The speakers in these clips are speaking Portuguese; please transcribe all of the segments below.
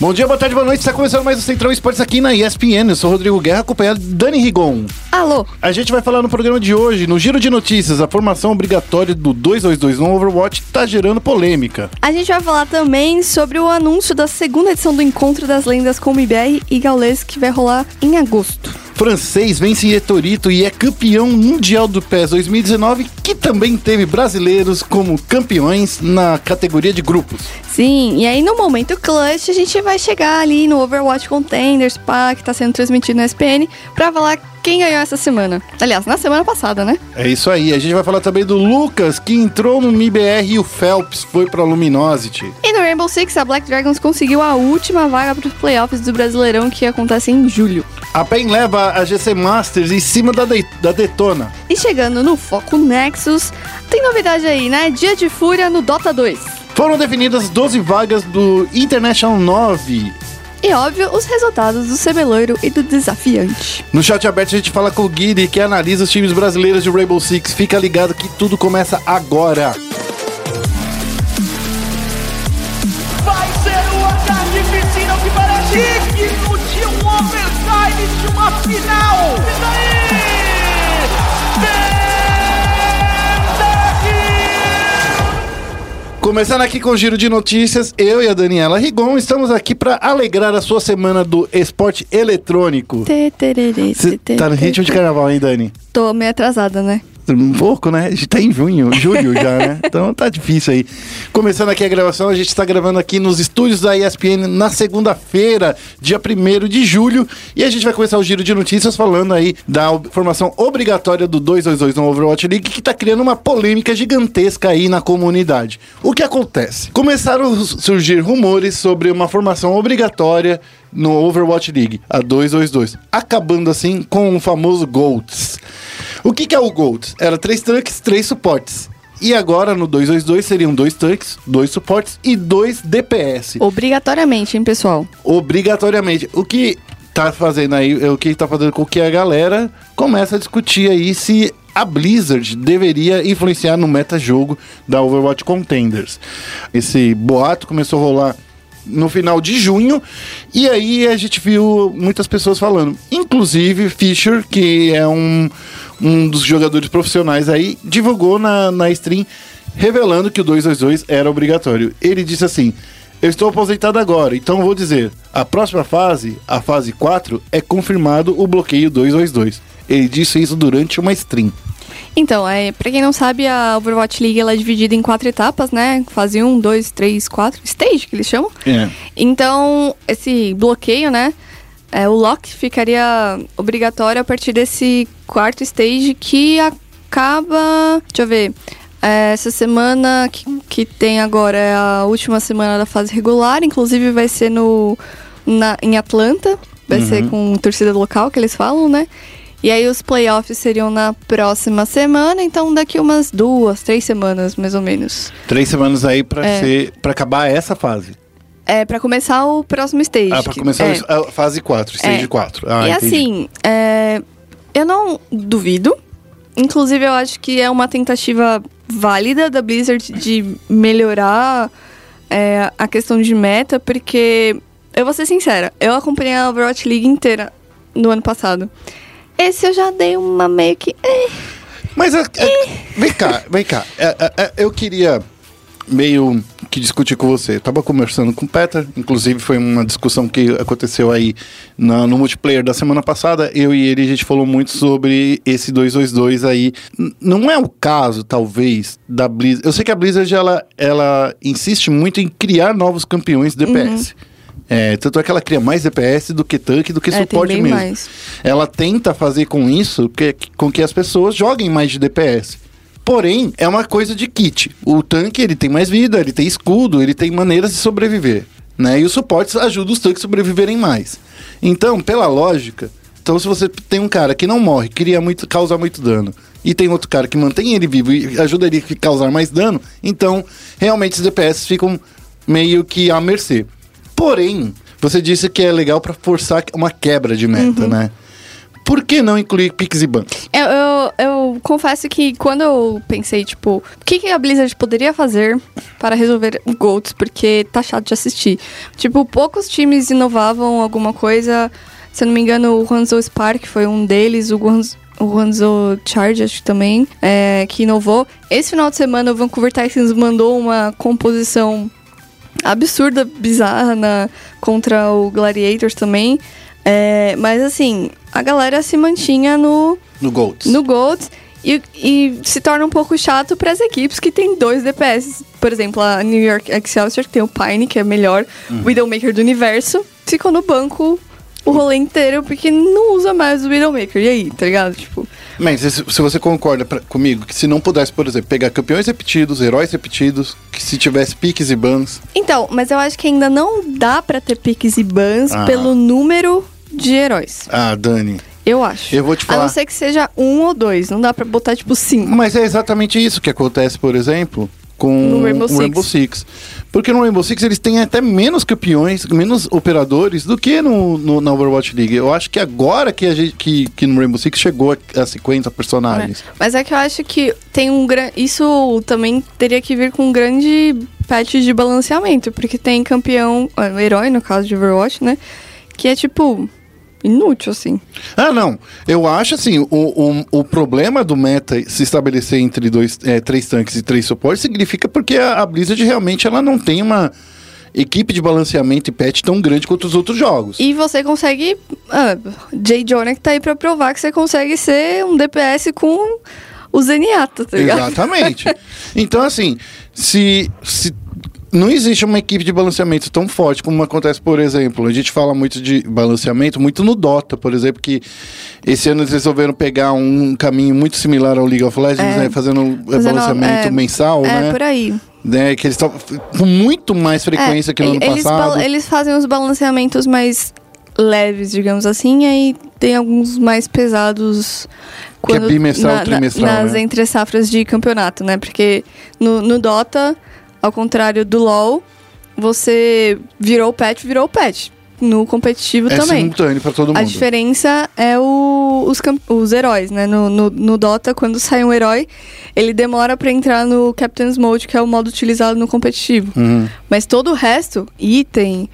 Bom dia, boa tarde, boa noite. Está começando mais o Central Esportes aqui na ESPN. Eu sou Rodrigo Guerra, acompanhado de Dani Rigon. Alô. A gente vai falar no programa de hoje, no Giro de Notícias, a formação obrigatória do 222 no Overwatch está gerando polêmica. A gente vai falar também sobre o anúncio da segunda edição do Encontro das Lendas com o MBR e Gaules, que vai rolar em agosto. Francês vence Etorito e é campeão mundial do PES 2019, que também teve brasileiros como campeões na categoria de grupos. Sim, e aí no momento clutch a gente vai chegar ali no Overwatch Contenders, pá, que tá sendo transmitido na SPN, pra falar quem ganhou essa semana. Aliás, na semana passada, né? É isso aí. A gente vai falar também do Lucas, que entrou no MIBR e o Phelps foi pra Luminosity. E no Rainbow Six, a Black Dragons conseguiu a última vaga para os playoffs do Brasileirão, que acontece em julho. A PEN leva a GC Masters em cima da, de da Detona. E chegando no Foco Nexus, tem novidade aí, né? Dia de Fúria no Dota 2. Foram definidas 12 vagas do International 9. E óbvio, os resultados do Cebeloiro e do Desafiante. No chat aberto a gente fala com o Guiri, que analisa os times brasileiros de Rainbow Six. Fica ligado que tudo começa agora. Vai ser o ataque piscina que parece digno de um overtime de uma final. E daí? Começando aqui com o giro de notícias, eu e a Daniela Rigon estamos aqui para alegrar a sua semana do esporte eletrônico. Você tá no ritmo de carnaval, hein, Dani? Tô meio atrasada, né? Um pouco, né? A gente tá em junho, julho já, né? Então tá difícil aí. Começando aqui a gravação, a gente está gravando aqui nos estúdios da ESPN na segunda-feira, dia 1 de julho, e a gente vai começar o giro de notícias falando aí da formação obrigatória do 222 no Overwatch League, que tá criando uma polêmica gigantesca aí na comunidade. O que acontece? Começaram a surgir rumores sobre uma formação obrigatória no Overwatch League, a 222, acabando assim com o famoso GOATS. O que, que é o GOATS? Era três tanques, três suportes. E agora no 222 seriam dois tanques, dois suportes e dois DPS. Obrigatoriamente, hein, pessoal? Obrigatoriamente. O que tá fazendo aí, o que tá fazendo com que a galera comece a discutir aí se a Blizzard deveria influenciar no meta-jogo da Overwatch Contenders. Esse boato começou a rolar no final de junho. E aí a gente viu muitas pessoas falando. Inclusive Fischer, que é um, um dos jogadores profissionais aí, divulgou na, na stream revelando que o 222 era obrigatório. Ele disse assim: Eu estou aposentado agora, então vou dizer, a próxima fase, a fase 4, é confirmado o bloqueio 222. Ele disse isso durante uma stream. Então, é, pra quem não sabe, a Overwatch League ela é dividida em quatro etapas, né? Fase 1, 2, 3, 4, stage que eles chamam. É. Então, esse bloqueio, né? É, o lock ficaria obrigatório a partir desse quarto stage que acaba. Deixa eu ver. É, essa semana que, que tem agora é a última semana da fase regular, inclusive vai ser no, na, em Atlanta, vai Uhum. ser com torcida local que eles falam, né? E aí os playoffs seriam na próxima semana, então daqui umas duas, três semanas, mais ou menos. Três semanas aí pra, É. ser, pra acabar essa fase. É, pra começar o próximo stage. Ah, pra que- começar é. a fase 4, stage É. 4. Ah, e entendi. assim, é, eu não duvido. Inclusive, eu acho que é uma tentativa válida da Blizzard de melhorar é, a questão de meta, porque eu vou ser sincera, eu acompanhei a Overwatch League inteira no ano passado. Esse eu já dei uma meio que. eh, Mas é- é- vem cá, vem cá. É, é, eu queria meio que discutir com você. Eu tava conversando com o Peter, inclusive foi uma discussão que aconteceu aí na- no multiplayer da semana passada. Eu e ele, a gente falou muito sobre esse 222 aí. N- não é o caso, talvez, da Blizzard. Eu sei que a Blizzard, ela, ela insiste muito em criar novos campeões DPS. É, tanto é que ela cria mais DPS do que tanque, do que É, suporte mesmo. mais. Ela tenta fazer com isso que, com que as pessoas joguem mais de DPS. Porém, é uma coisa de kit. O tanque ele tem mais vida, ele tem escudo, ele tem maneiras de sobreviver. Né? E os suportes ajudam os tanques a sobreviverem mais. Então, pela lógica, então se você tem um cara que não morre, cria muito, causa muito dano, e tem outro cara que mantém ele vivo e ajuda ele a causar mais dano, então realmente os DPS ficam meio que à mercê. Porém, você disse que é legal pra forçar uma quebra de meta, né? Por que não incluir Pix e Ban? Eu, eu, eu confesso que quando eu pensei, tipo, o que, que a Blizzard poderia fazer para resolver o GOATS, porque tá chato de assistir. Tipo, poucos times inovavam alguma coisa. Se eu não me engano, o Hanzo Spark foi um deles, o Guanzo, o Guangzhou Charge, acho que também, é, que inovou. Esse final de semana, o Vancouver Titans mandou uma composição absurda, bizarra na, contra o Gladiators também. É, mas assim, a galera se mantinha no, No Golds. no GOATS e, e se torna um pouco chato para as equipes que tem dois DPS. Por exemplo, a New York Excelsior, que tem o Pine, que é o melhor Widowmaker do universo, ficou no banco o rolê inteiro porque não usa mais o Widowmaker. E aí, tá ligado? Tipo, Mas se, você concorda pra- comigo que se não pudesse, por exemplo, pegar campeões repetidos, heróis repetidos, que se tivesse piques e bans, Então, mas eu acho que ainda não dá pra ter piques e bans Ah. pelo número de heróis. ah, Dani. Eu acho. Eu vou te A falar. não ser que seja um ou dois. Não dá pra botar, tipo, cinco. Mas é exatamente isso que acontece, por exemplo, com Rainbow o. Rainbow Six. Porque no Rainbow Six eles têm até menos campeões, menos operadores do que no, no- na Overwatch League. Eu acho que agora que, a gente, que, que no Rainbow Six chegou a, a 50 personagens. Mas é que eu acho que tem um grande. Isso também teria que vir com um grande patch de balanceamento, porque tem campeão, ah, herói no caso de Overwatch, né? Que é tipo. Inútil, assim. Ah, não. Eu acho assim, o, o, o problema do meta se estabelecer entre dois, é, três tanques e três suportes significa porque a, a Blizzard realmente ela não tem uma equipe de balanceamento e patch tão grande quanto os outros jogos. E você consegue. Ah, Jay Jonek tá aí pra provar que você consegue ser um DPS com o Zenyatta, tá ligado? Exatamente. então, assim, se, se não existe uma equipe de balanceamento tão forte como acontece, por exemplo, a gente fala muito de balanceamento, muito no Dota, por exemplo, que esse ano eles resolveram pegar um caminho muito similar ao League of Legends, É. né, fazendo, um Fazendo, balanceamento é, mensal, É, né? por aí. né? Que eles estão com muito mais frequência É, que no ano eles, passado. eles fazem os balanceamentos mais leves, digamos assim, e aí tem alguns mais pesados Que é bimestral, trimestral, nas né? entre safras de campeonato, né? Porque no, no Dota, ao contrário do LoL, você virou o patch, virou o patch. No competitivo é também. simultâneo pra todo A mundo. diferença é o- os, os heróis, né? No, no, no Dota, quando sai um herói, ele demora pra entrar no Captain's Mode, que é o modo utilizado no competitivo. Uhum. Mas todo o resto, item,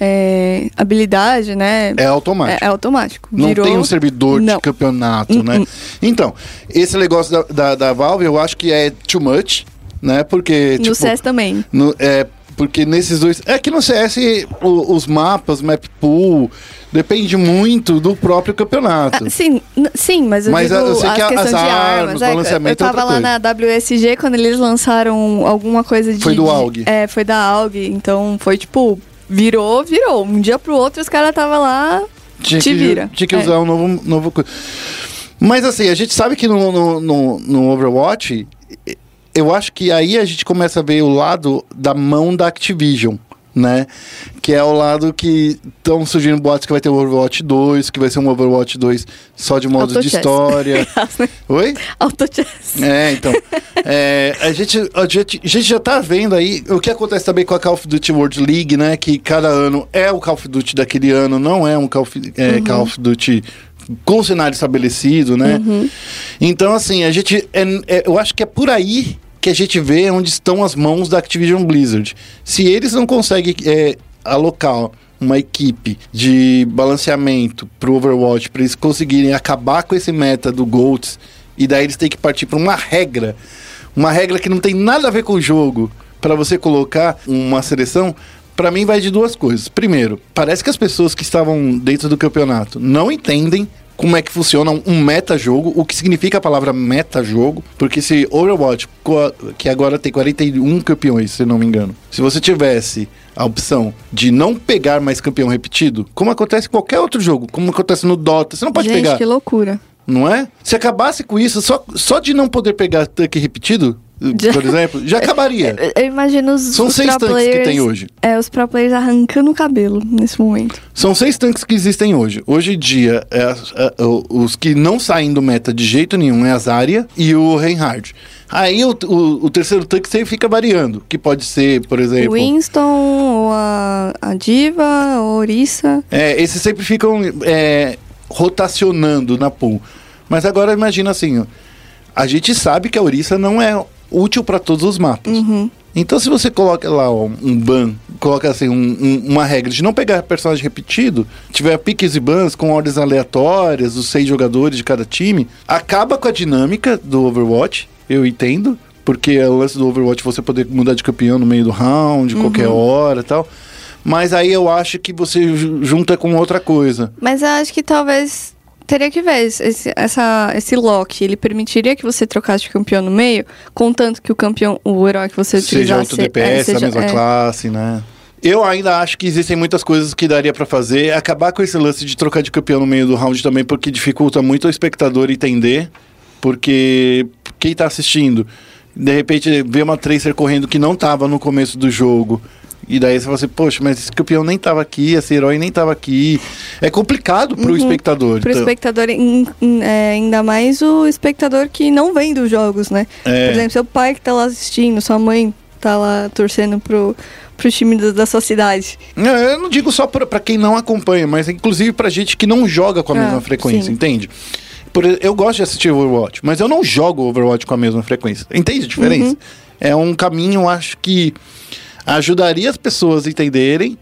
é, habilidade, né? É automático. É, é automático. Não Virou... tem um servidor Não. de campeonato, né? Uh-uh. Então, esse negócio da, da, da Valve eu acho que é too much, né? Porque, No tipo... CS também. no- é, porque nesses dois... É que no CS o- os mapas, map pool, depende muito do próprio campeonato. Ah, sim, sim, mas eu Mas digo eu sei que a- as de armas, armas. é, eu balanceamento é tava outra lá na WSG quando eles lançaram alguma coisa de... Foi do de- AUG. É, foi da AUG. Então foi tipo, virou, virou. Um dia pro outro os caras tava lá... tinha te que, vira. Tinha que É. usar um novo, novo coisa. Mas assim, a gente sabe que no, no, no, no Overwatch, eu acho que aí a gente começa a ver o lado da mão da Activision. Né? Que é o lado que estão surgindo boatos que vai ter o Overwatch 2, que vai ser um Overwatch 2 só de modo de história. Oi? Autochess. É, então. é, a, gente, a, gente, a gente já tá vendo aí o que acontece também com a Call of Duty World League, né? Que cada ano é o Call of Duty daquele ano, não é um Call of, é, Call of Duty com cenário estabelecido, né? Então, assim, a gente. é- é- eu acho que é por aí que a gente vê onde estão as mãos da Activision Blizzard. Se eles não conseguem é, alocar uma equipe de balanceamento pro Overwatch para eles conseguirem acabar com esse meta do GOATS e daí eles têm que partir para uma regra, uma regra que não tem nada a ver com o jogo, para você colocar uma seleção, para mim vai de duas coisas. Primeiro, parece que as pessoas que estavam dentro do campeonato não entendem como é que funciona um meta-jogo, o que significa a palavra meta-jogo, porque se Overwatch, que agora tem 41 campeões, se não me engano, se você tivesse a opção de não pegar mais campeão repetido, como acontece em qualquer outro jogo, como acontece no Dota, você não pode Gente, pegar que loucura. não é? Se acabasse com isso, só, só de não poder pegar tanque repetido, Já- por exemplo, já acabaria. Eu, eu imagino os, São os seis tanques que players, tem hoje. É, os pro players arrancando o cabelo nesse momento. São seis tanques que existem hoje. Hoje em dia, é, é, os que não saem do meta de jeito nenhum é a Zarya e o Reinhardt. Aí o, o- o terceiro tanque sempre fica variando, que pode ser, por exemplo... Winston, ou a, a Diva, a Orisa. É, esses sempre ficam é, rotacionando na pool. Mas agora imagina assim, ó, a gente sabe que a ouriça não é útil para todos os mapas. Então, se você coloca lá ó, um ban, coloca assim, um- um- uma regra de não pegar personagem repetido, tiver piques e bans com ordens aleatórias, os seis jogadores de cada time, acaba com a dinâmica do Overwatch, eu entendo, porque é o lance do Overwatch você poder mudar de campeão no meio do round, qualquer hora e tal. Mas aí eu acho que você ju- junta com outra coisa. Mas eu acho que talvez teria que ver esse, essa, esse lock. Ele permitiria que você trocasse de campeão no meio, contanto que o campeão, o herói que você Seja utilizasse... outro DPS, é, a mesma é, classe, né? Eu ainda acho que existem muitas coisas que daria pra fazer. Acabar com esse lance de trocar de campeão no meio do round também, porque dificulta muito o espectador entender. Porque quem tá assistindo, de repente vê uma Tracer correndo que não tava no começo do jogo. E daí você fala assim, poxa, mas esse campeão nem tava aqui, esse herói nem tava aqui. É complicado pro espectador. Pro então. espectador, em- em- é, ainda mais o espectador que não vem dos jogos, né? É. Por exemplo, seu pai que tá lá assistindo, sua mãe tá lá torcendo pro, pro time da, da sua cidade. Não, eu não digo só pra pra quem não acompanha, mas inclusive pra gente que não joga com a Ah, mesma frequência, sim. entende? Por, eu gosto de assistir Overwatch, mas eu não jogo Overwatch com a mesma frequência. Entende a diferença? Uhum. É um caminho, eu acho que ajudaria as pessoas a entenderem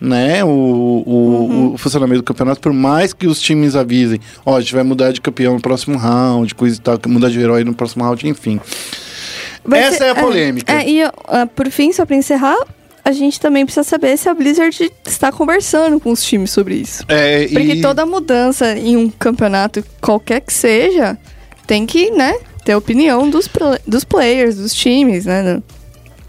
né, o, o, Uhum. o funcionamento do campeonato, por mais que os times avisem, ó, a gente vai mudar de campeão no próximo round, coisa e tal, mudar de herói no próximo round, enfim. Vai Essa ser- é a polêmica. É, e ah, por fim, só pra encerrar, a gente também precisa saber se a Blizzard está conversando com os times sobre isso. É, Porque e- toda mudança em um campeonato, qualquer que seja, tem que, né, ter a opinião dos, dos players, dos times, né?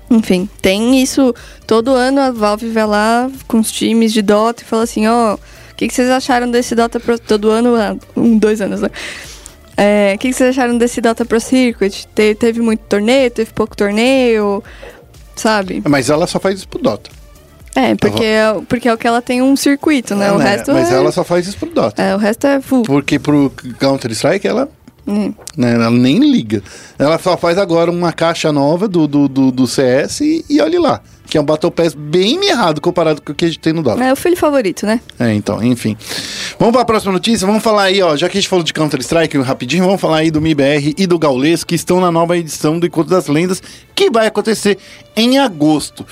Enfim, tem isso. Todo ano a Valve vai lá com os times de Dota e fala assim, ó, o que, que vocês acharam desse Dota Pro... Todo ano, há um, dois anos, né? É, O que, que vocês acharam desse Dota Pro Circuit? Te- teve muito torneio, teve pouco torneio, sabe? Mas ela só faz isso pro Dota. É, porque, é, porque é o que ela tem um circuito, né? É, o né? resto Mas é... ela só faz isso pro Dota. É, o resto é full. Porque pro Counter-Strike ela, Hum. né, ela nem liga. Ela só faz agora uma caixa nova do, do, do, do CS e, e olhe lá. Que é um Battle Pass bem mirrado comparado com o que a gente tem no Dota. É o filho favorito, né? É, então, enfim. Vamos para a próxima notícia. Vamos falar aí, ó, já que a gente falou de Counter-Strike rapidinho, vamos falar aí do MIBR e do Gaules, que estão na nova edição do Encontro das Lendas, que vai acontecer em agosto.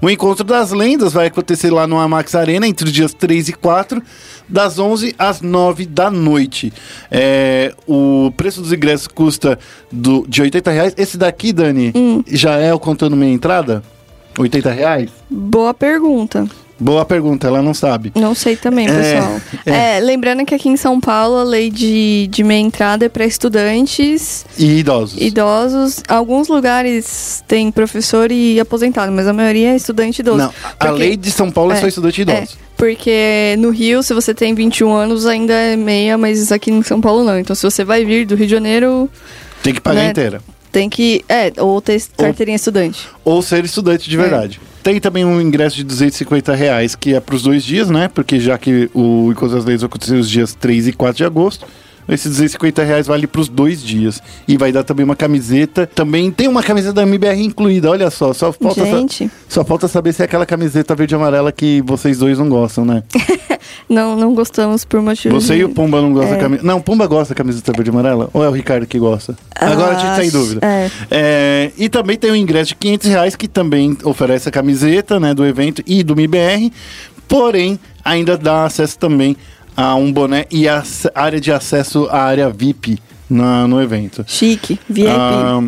O Encontro das Lendas vai acontecer lá no Amax Arena entre os dias 3 e 4, das 11 às 9 da noite. É, o preço dos ingressos custa do, de 80 reais. Esse daqui, Dani, já é o contando meia entrada? 80 reais? Boa pergunta. Boa pergunta, ela não sabe. Não sei também, É, pessoal. É, lembrando que aqui em São Paulo a lei de, de meia entrada é para estudantes, E idosos. idosos. Alguns lugares tem professor e aposentado, mas a maioria é estudante e idoso. Não, a Porque- lei de São Paulo é, é, só estudante É, idoso. porque no Rio, se você tem 21 anos, ainda é meia, mas aqui em São Paulo não. Então, se você vai vir do Rio de Janeiro, Tem que pagar né? inteira. Tem que. É, ou ter carteirinha estudante. Ou ser estudante de verdade. Tem também um ingresso de 250 reais, que é para os dois dias, né? Porque já que o Encontro das Leis vai acontecer os dias 3 e 4 de agosto, esses 250 reais vale para os dois dias. E vai dar também uma camiseta. Também tem uma camiseta da MBR incluída, olha só. Só falta, Gente, só falta saber se é aquela camiseta verde e amarela que vocês dois não gostam, né? não, não gostamos por motivos. Você de- e o Pumba não gostam É. da camiseta. Não, o Pumba gosta da camiseta verde e amarela? Ou é o Ricardo que gosta? Agora a gente tá em Acho- dúvida. é. É, e também tem o ingresso de 500 reais que também oferece a camiseta né, do evento e do MIBR. Porém, ainda dá acesso também a um boné e a área de acesso à área VIP na- no evento. Chique, VIP. Ah,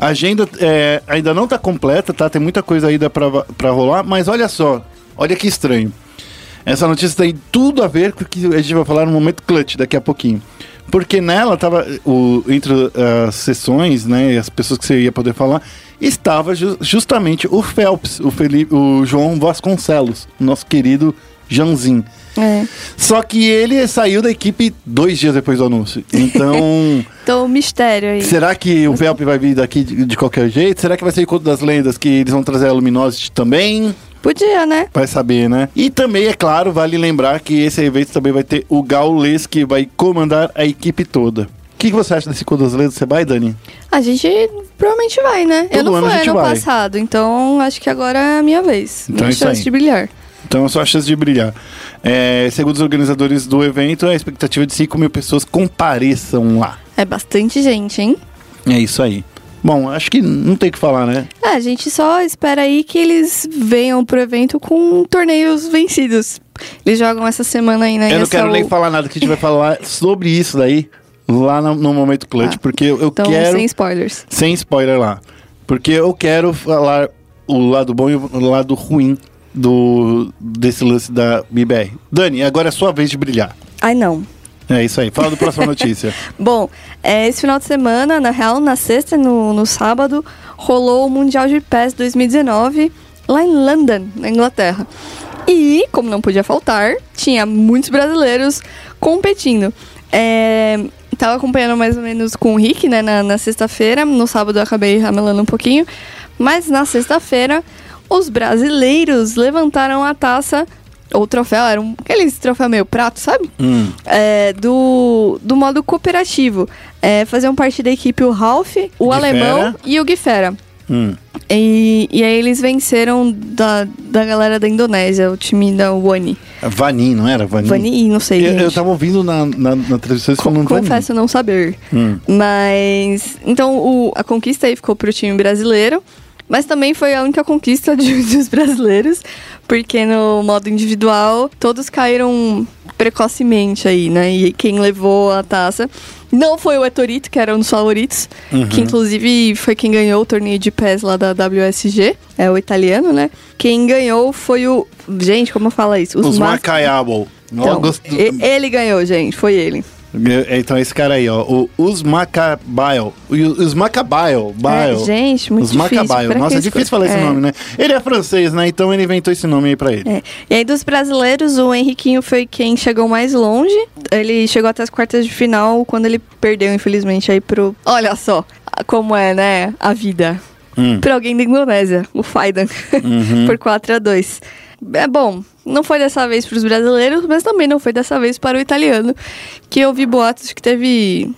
a agenda é, ainda não está completa, tá? Tem muita coisa ainda para rolar, mas olha só, olha que estranho. Essa notícia tem tudo a ver com o que a gente vai falar no momento clutch daqui a pouquinho. Porque nela tava o, entre as sessões, né, e as pessoas que você ia poder falar, estava ju- justamente o Phelps, o, Felipe, o João Vasconcelos, nosso querido Janzinho. É. Só que ele saiu da equipe dois dias depois do anúncio. Então, Então, mistério aí. Será que o Velp vai vir daqui de, de qualquer jeito? Será que vai ser Encontro das Lendas que eles vão trazer a Luminosity também? Podia, né? Vai saber, né? E também, é claro, vale lembrar que esse evento também vai ter o Gaules que vai comandar a equipe toda. O que, que você acha desse Encontro das Lendas? Você vai, Dani? A gente provavelmente vai, né? Todo eu não ano a fui gente ano vai. passado, então acho que agora é a minha vez. Então minha é chance de brilhar. Então é só a chance de brilhar. É, segundo os organizadores do evento, a expectativa é de 5 mil pessoas compareçam lá. É bastante gente, hein? É isso aí. Bom, acho que não tem o que falar, né? É, a gente só espera aí que eles venham pro evento com torneios vencidos. Eles jogam essa semana aí na Eu não ESL. quero nem falar nada que a gente vai falar sobre isso daí lá no, no Momento Clutch, Ah. porque eu, eu Então, quero... sem spoilers. Sem spoiler lá. Porque eu quero falar o lado bom e o lado ruim do desse lance da BBR. Dani, agora é sua vez de brilhar. Ai, não. É isso aí. Fala do próxima notícia. Bom, é, esse final de semana, na real, na sexta e no, no sábado, rolou o Mundial de PES 2019 lá em London, na Inglaterra. E, como não podia faltar, tinha muitos brasileiros competindo. É, tava acompanhando mais ou menos com o Rick, né, na, na sexta-feira. No sábado eu acabei ramelando um pouquinho. Mas na sexta-feira, os brasileiros levantaram a taça, ou troféu, era um, aqueles troféu meio prato, sabe? Hum. é, do, do modo cooperativo. É, faziam parte da equipe o Ralph, o Guifera. Alemão e o Guifera. Hum. E, e aí eles venceram da, da galera da Indonésia, o time da Wani. Vanin, não era? Vanin? Vani, não sei, Eu, eu tava ouvindo na, na, na transmissão falando Vanin. Confesso não saber. Hum. Mas. Então, o- a conquista aí ficou pro time brasileiro. Mas também foi a única conquista de- dos brasileiros. Porque no modo individual, todos caíram precocemente aí, né? E quem levou a taça não foi o Etorito, que era um dos favoritos. Uhum. Que inclusive foi quem ganhou o torneio de pés lá da WSG. É o italiano, né? Quem ganhou foi o. Gente, como fala isso? Os Macaiabo. Então, ele ganhou, gente. Foi ele. Então esse cara aí, ó. O. Os Macabaio. É, gente, muito difícil. Pra Nossa, é difícil falar esse é. nome, né? Ele é francês, né? Então ele inventou esse nome aí pra ele. É. E aí, dos brasileiros, o Henriquinho foi quem chegou mais longe. Ele chegou até as quartas de final, quando ele perdeu, infelizmente, aí pro... Olha só como é, né, a vida. Hum. Pra alguém da Indonésia, o Faidan, Uhum. por 4 a 2 É bom, não foi dessa vez pros brasileiros, mas também não foi dessa vez para o italiano, que eu vi boatos que teve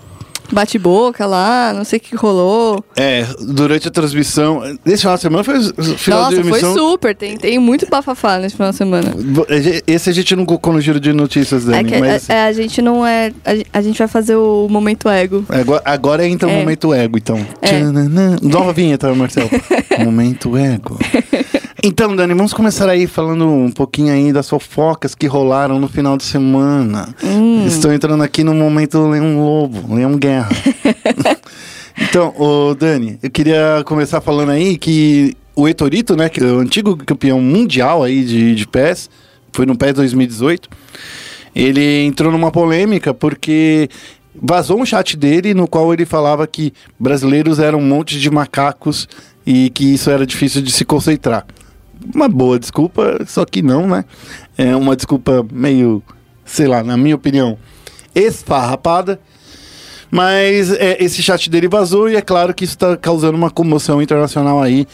bate-boca lá, não sei o que rolou. É, durante a transmissão. Esse final de semana foi o final Nossa, de foi emissão. super, tem, tem muito bafafá nesse final de semana. Esse a gente não colocou no giro de notícias, Dani, É que mas. é- é, a gente não é. A, gen- a gente vai fazer o momento ego. Agora, agora entra o É. momento ego, então. É. Tchananã. Nova vinheta, Marcelo. momento ego. Então, Dani, vamos começar aí falando um pouquinho aí das fofocas que rolaram no final de semana. Hum. Estou entrando aqui no momento Leão Lobo, Leão Guerra. então, ô Dani, eu queria começar falando aí que o Etorito, né, que é o antigo campeão mundial aí de, de PES, foi no PES 2018, ele entrou numa polêmica porque vazou um chat dele no qual ele falava que brasileiros eram um monte de macacos e que isso era difícil de se concentrar. Uma boa desculpa, só que não, né? É uma desculpa meio, sei lá, na minha opinião, esfarrapada. Mas é, esse chat dele vazou e é claro que isso está causando uma comoção internacional aí.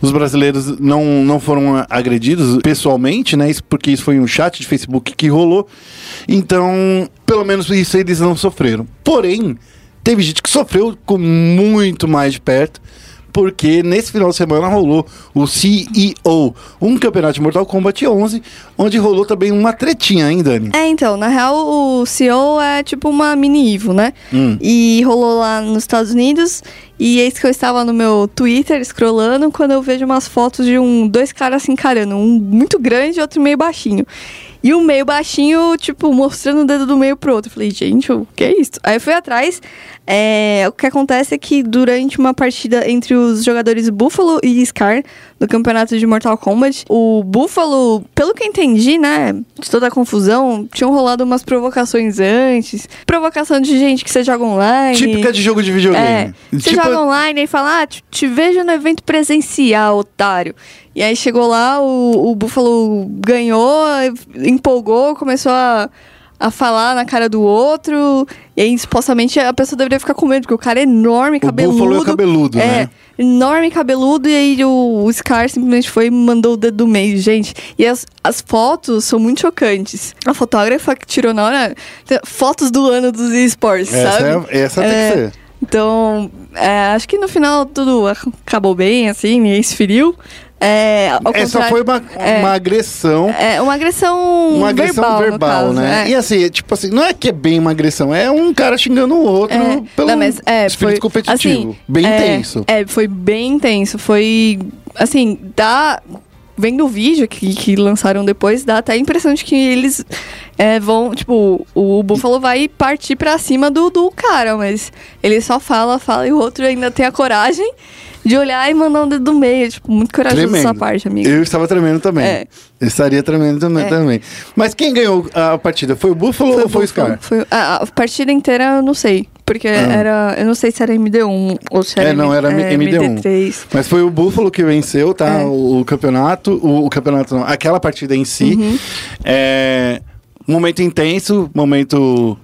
Os brasileiros não, não foram agredidos pessoalmente, né? Isso porque isso foi um chat de Facebook que rolou. Então, pelo menos isso eles não sofreram. Porém, teve gente que sofreu com muito mais de perto. Porque nesse final de semana rolou o CEO, um campeonato de Mortal Kombat 11, onde rolou também uma tretinha, hein, Dani? É, então, na real, o CEO é tipo uma mini Ivo, né? Hum. E rolou lá nos Estados Unidos. E eis que eu estava no meu Twitter scrollando quando eu vejo umas fotos de um dois caras se encarando, um muito grande e outro meio baixinho. E o meio baixinho, tipo, mostrando o dedo do meio pro outro. Falei, gente, o que é isso? Aí eu fui atrás. é, o que acontece é que durante uma partida entre os jogadores Buffalo e Scar, do campeonato de Mortal Kombat, o Buffalo, pelo que eu entendi, né, de toda a confusão, tinham rolado umas provocações antes. Provocação de gente que você joga online. Típica de jogo de videogame. É, você Tipo- joga online e fala, ah, te, te vejo no evento presencial, otário. E aí chegou lá, o, o Buffalo ganhou, empolgou, começou a, a falar na cara do outro. E aí, supostamente, a pessoa deveria ficar com medo, porque o cara é enorme, O cabeludo. Buffalo é cabeludo, É, né? enorme, cabeludo, e aí o, o Scar simplesmente foi e mandou o dedo do meio, gente. E as, as fotos são muito chocantes. A fotógrafa que tirou na hora, fotos do ano dos esportes, Essa, sabe? é, essa tem É, que ser. Então, é, acho que no final tudo acabou bem, assim, ninguém se feriu. É, Essa contrário- foi uma, é. uma agressão. É uma agressão Uma agressão verbal, verbal, caso, né? é. E assim, tipo assim, não é que é bem uma agressão, é um cara xingando o outro É, pelo não, mas, é, espírito foi, competitivo. assim, bem é, intenso. É, foi bem intenso. Foi, assim, dá... Vendo o vídeo que, que lançaram depois, dá até a impressão de que eles é, vão, tipo, o Buffalo vai partir pra cima do, do cara, mas ele só fala, fala, e o outro ainda tem a coragem de olhar e mandar um dedo do meio. Tipo, muito corajoso Tremendo. sua parte, amigo. Eu estava tremendo também. É. Eu estaria tremendo também, É. também. Mas quem ganhou a partida? Foi o Buffalo ou foi o Scar? Foi, a, a partida inteira eu não sei. Porque era. Eu não sei se era MD1 ou se era, É, não, era é, MD1. MD3. Mas foi o Buffalo que venceu, tá? É. O, o campeonato. O, o campeonato não, aquela partida em si. Uhum. É, momento intenso, momento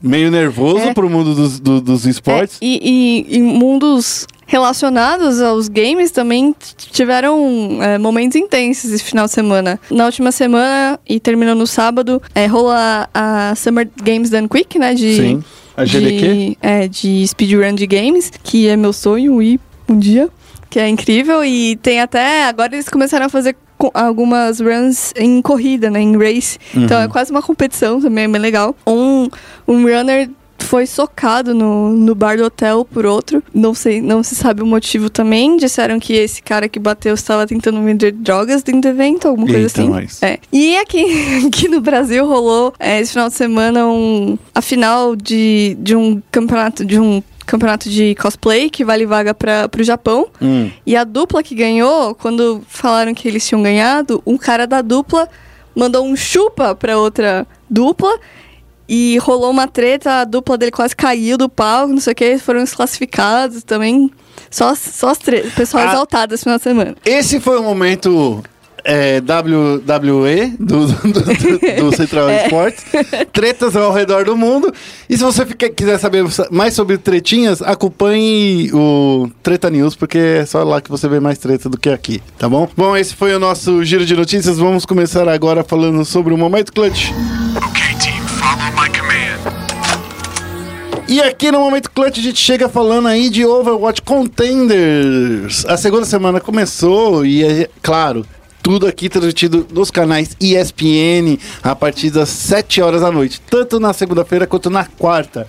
meio nervoso É. pro mundo dos, do- dos esportes. É, e, e, e mundos relacionados aos games também tiveram é, momentos intensos esse final de semana. Na última semana, e terminou no sábado, é, rola a Summer Games Done Quick, né? De, Sim. A GDQ? De, é, de speedrun de games, que é meu sonho ir um dia. Que é incrível e tem até. Agora eles começaram a fazer algumas runs em corrida, né? Em race. Então Uhum. é quase uma competição também, é bem legal. Um, um runner foi socado no, no bar do hotel por outro. Não sei, não se sabe o motivo também. Disseram que esse cara que bateu estava tentando vender drogas dentro do evento, alguma coisa Eita, assim. É. E aqui, aqui no Brasil rolou é, esse final de semana um, a final de, de um campeonato de um campeonato de cosplay que vale vaga para o Japão. Hum. E a dupla que ganhou, quando falaram que eles tinham ganhado, um cara da dupla mandou um chupa pra outra dupla. E rolou uma treta, a dupla dele quase caiu do palco, não sei o que, foram desclassificados também. Só, as- só as tretas. Pessoal Ah. exaltado esse final de semana. Esse foi o momento é, WWE do, do, do- do Central É. Esportes. Tretas ao redor do mundo. E se você fica- quiser saber mais sobre tretinhas, acompanhe o Treta News, porque é só lá que você vê mais treta do que aqui, tá bom? Bom, esse foi o nosso giro de notícias. Vamos começar agora falando sobre o Momento Clutch. Okay, E aqui no Momento Clutch a gente chega falando aí de Overwatch Contenders. A segunda semana começou e é claro, tudo aqui transmitido nos canais ESPN a partir das 7 horas da noite, tanto na segunda-feira quanto na quarta.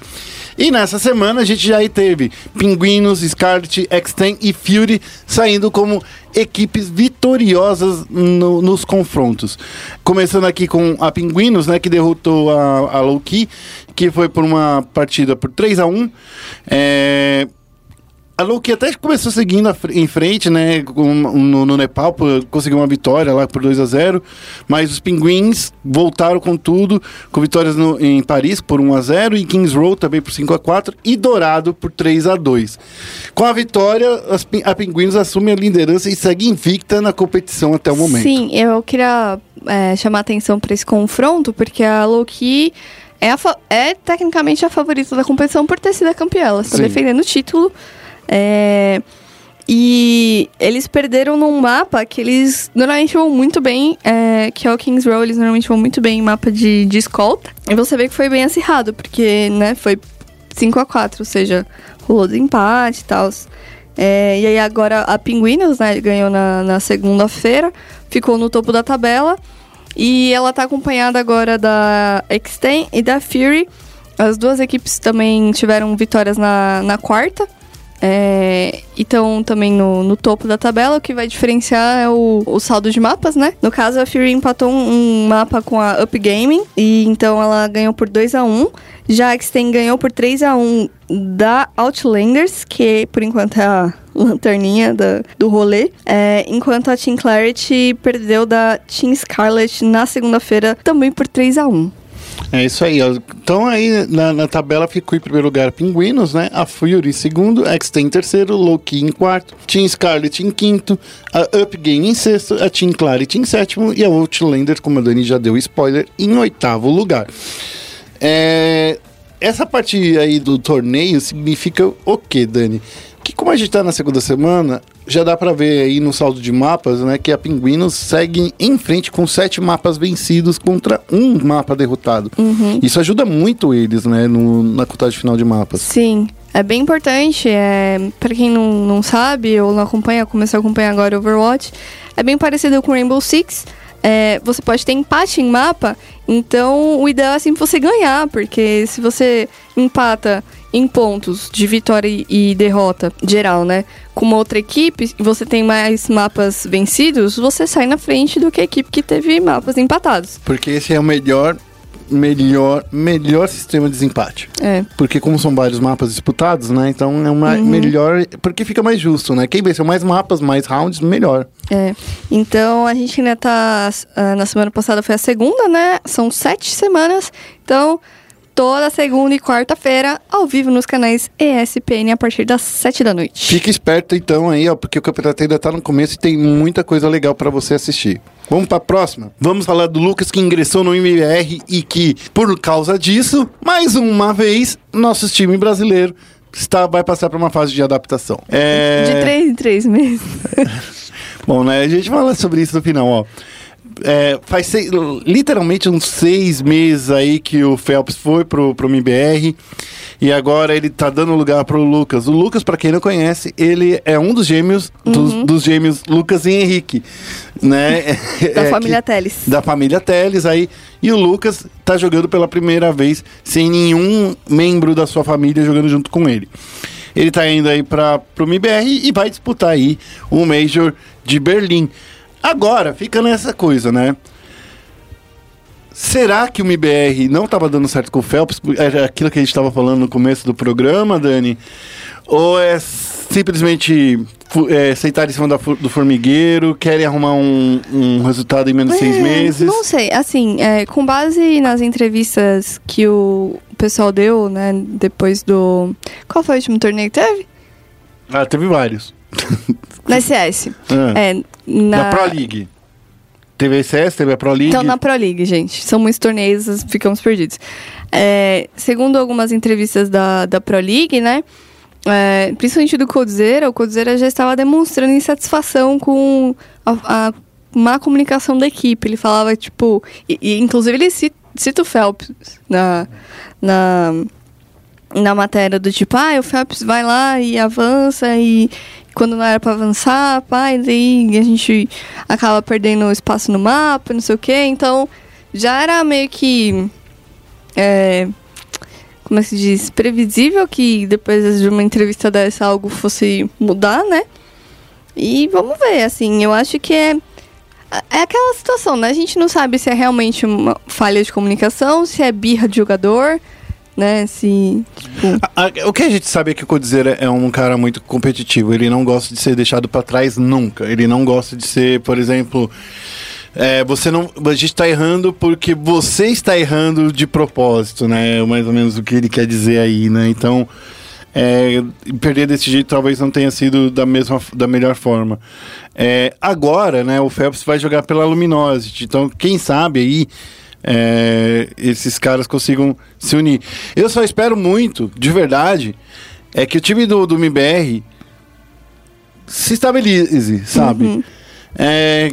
E nessa semana a gente já teve Pinguinos, Scarlet, X-Ten e Fury saindo como equipes vitoriosas no- nos confrontos. Começando aqui com a Pinguinos, né, que derrotou a, a Loki, que foi por uma partida por 3 a 1 é, a Loki até começou seguindo em frente, né? no, no Nepal, conseguiu uma vitória lá por 2 a 0 Mas os pinguins voltaram com tudo, com vitórias no- em Paris por 1 a 0 e Kings Row também por 5 a 4 e Dourado por 3 a 2 Com a vitória, as a Pinguins assume a liderança e segue invicta na competição até o momento. Sim, eu queria é, chamar a atenção para esse confronto, porque a Loki é, é tecnicamente a favorita da competição por ter sido a campeã. Ela está Sim. defendendo o título. É, e eles perderam num mapa que eles normalmente vão muito bem, é, que é o Kings Row, eles normalmente vão muito bem em mapa de, de escolta. E você vê que foi bem acirrado, porque né, foi 5 a 4 ou seja, rolou desempate e tal. É, e aí agora a Pinguinos, né, ganhou na, na segunda-feira, ficou no topo da tabela. E ela tá acompanhada agora da Extend e da Fury. As duas equipes também tiveram vitórias na, na quarta. É, e estão também no, no topo da tabela. O que vai diferenciar é o, o saldo de mapas, né? No caso, a Fury empatou um, um mapa com a Up Gaming. E então ela ganhou por 2 a 1 Já a Extend ganhou por 3 a 1 da Outlanders, que por enquanto é a lanterninha da, do rolê. É, enquanto a Team Clarity perdeu da Team Scarlet na segunda-feira, também por 3 a 1 É isso aí. Então aí na, na tabela ficou em primeiro lugar Pinguinos, né? A Fury em segundo, X-Ten em terceiro, Loki em quarto, Team Scarlet em quinto, a Up Game em sexto, a Team Clarity em sétimo e a Outlander, como a Dani já deu spoiler, em oitavo lugar. É, essa parte aí do torneio significa o que, Dani? Que como a gente tá na segunda semana, já dá pra ver aí no saldo de mapas, né, que a Pinguinos segue em frente com sete mapas vencidos contra um mapa derrotado. Isso ajuda muito eles, né, no- na contagem final de mapas. Sim. É bem importante, é, para quem não, não sabe ou não acompanha, começou a acompanhar agora Overwatch, é bem parecido com Rainbow Six. É, você pode ter empate em mapa, então o ideal é sempre você ganhar, porque se você empata em pontos de vitória e, derrota geral, né, com uma outra equipe, você tem mais mapas vencidos, você sai na frente do que a equipe que teve mapas empatados. Porque esse é o melhor, melhor, melhor sistema de desempate. É. Porque como são vários mapas disputados, né? Então é uma melhor. Porque fica mais justo, né? Quem venceu mais mapas, mais rounds, melhor. É, então a gente ainda tá. ah, na semana passada foi a segunda, né? São sete semanas. Então, toda segunda e quarta-feira, ao vivo nos canais ESPN a partir das sete da noite. Fica esperto então aí, ó, porque o campeonato ainda tá no começo e tem muita coisa legal pra você assistir. Vamos pra próxima? Vamos falar do Lucas que ingressou no MBR e que, por causa disso, mais uma vez, nosso time brasileiro está, vai passar por uma fase de adaptação. É... De três em três meses. Bom, né? A gente fala sobre isso no final, ó. É, faz seis- literalmente uns seis meses aí que o Phelps foi pro, pro MBR e agora ele tá dando lugar pro Lucas. O Lucas, pra quem não conhece, ele é um dos gêmeos, dos, dos gêmeos Lucas e Henrique, né? Da É, família que- Teles. Da família Teles aí. E o Lucas tá jogando pela primeira vez sem nenhum membro da sua família jogando junto com ele. Ele tá indo aí para pro MBR e vai disputar aí o Major de Berlim. Agora, fica nessa coisa, né? Será que o MBR não estava dando certo com o Phelps? Era aquilo que a gente estava falando no começo do programa, Dani? Ou é simplesmente é, sentar em cima da do formigueiro, querem arrumar um, um resultado em menos de seis É, meses? Não sei, assim, é, com base nas entrevistas que o pessoal deu, né, depois do. Qual foi o último torneio que teve? Ah, teve vários. Na CS. Ah, É, na, Na Pro League. Teve a teve a Pro League. Então, na Pro League, gente. São muitos torneios, ficamos perdidos. É, segundo algumas entrevistas da, da Pro League, né? é, principalmente do Coldzera, o Coldzera já estava demonstrando insatisfação com a, a má comunicação da equipe. Ele falava, tipo... E, e, inclusive, ele cita, cita o Phelps na... na na matéria do tipo, ah, o Phelps vai lá e avança e quando não era pra avançar, pai, daí a gente acaba perdendo espaço no mapa, não sei o quê. Então, já era meio que é, como é que se diz, previsível que depois de uma entrevista dessa algo fosse mudar, né? E vamos ver, assim, eu acho que é é aquela situação, né? A gente não sabe se é realmente uma falha de comunicação, se é birra de jogador, né? Se tipo, A- a- o que a gente sabe é que o Codizera é um cara muito competitivo. Ele não gosta de ser deixado pra trás nunca. Ele não gosta de ser, por exemplo, é, você não, a gente tá errando porque você está errando de propósito, né? É Mais ou menos o que ele quer dizer aí, né? Então, é, perder desse jeito talvez não tenha sido da mesma, da melhor forma. É, agora, né? O Phelps vai jogar pela Luminosity. Então, quem sabe aí é, esses caras consigam se unir. Eu só espero muito, de verdade, é que o time do, do MBR se estabilize, sabe? É,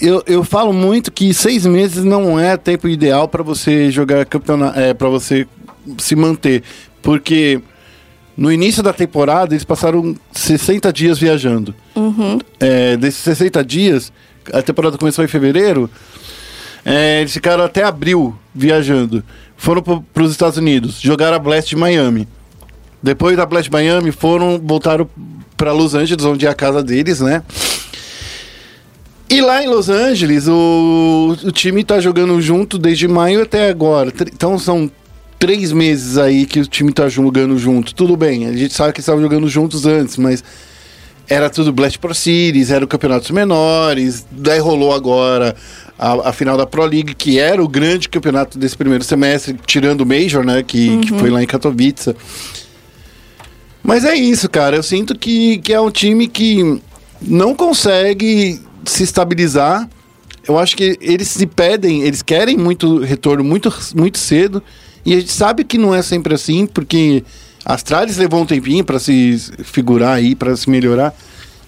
eu, eu falo muito que seis meses não é tempo ideal para você jogar campeonato, é, para você se manter, porque no início da temporada eles passaram 60 dias viajando. É, desses 60 dias, a temporada começou em fevereiro, é, eles ficaram até abril viajando. Foram para os Estados Unidos, jogaram a Blast de Miami. Depois da Blast Miami, foram, voltaram para Los Angeles, onde é a casa deles, né? E lá em Los Angeles, o, o time tá jogando junto desde maio até agora. Então são três meses aí que o time tá jogando junto. Tudo bem, a gente sabe que estavam jogando juntos antes, mas era tudo Blast Pro Series, eram campeonatos menores. Daí rolou agora a, a final da Pro League, que era o grande campeonato desse primeiro semestre, tirando o Major, né? Que, que foi lá em Katowice. Mas é isso, cara. Eu sinto que, que é um time que não consegue se estabilizar. Eu acho que eles se pedem, eles querem muito retorno muito, muito cedo. E a gente sabe que não é sempre assim, porque a Astralis levou um tempinho para se figurar aí, para se melhorar.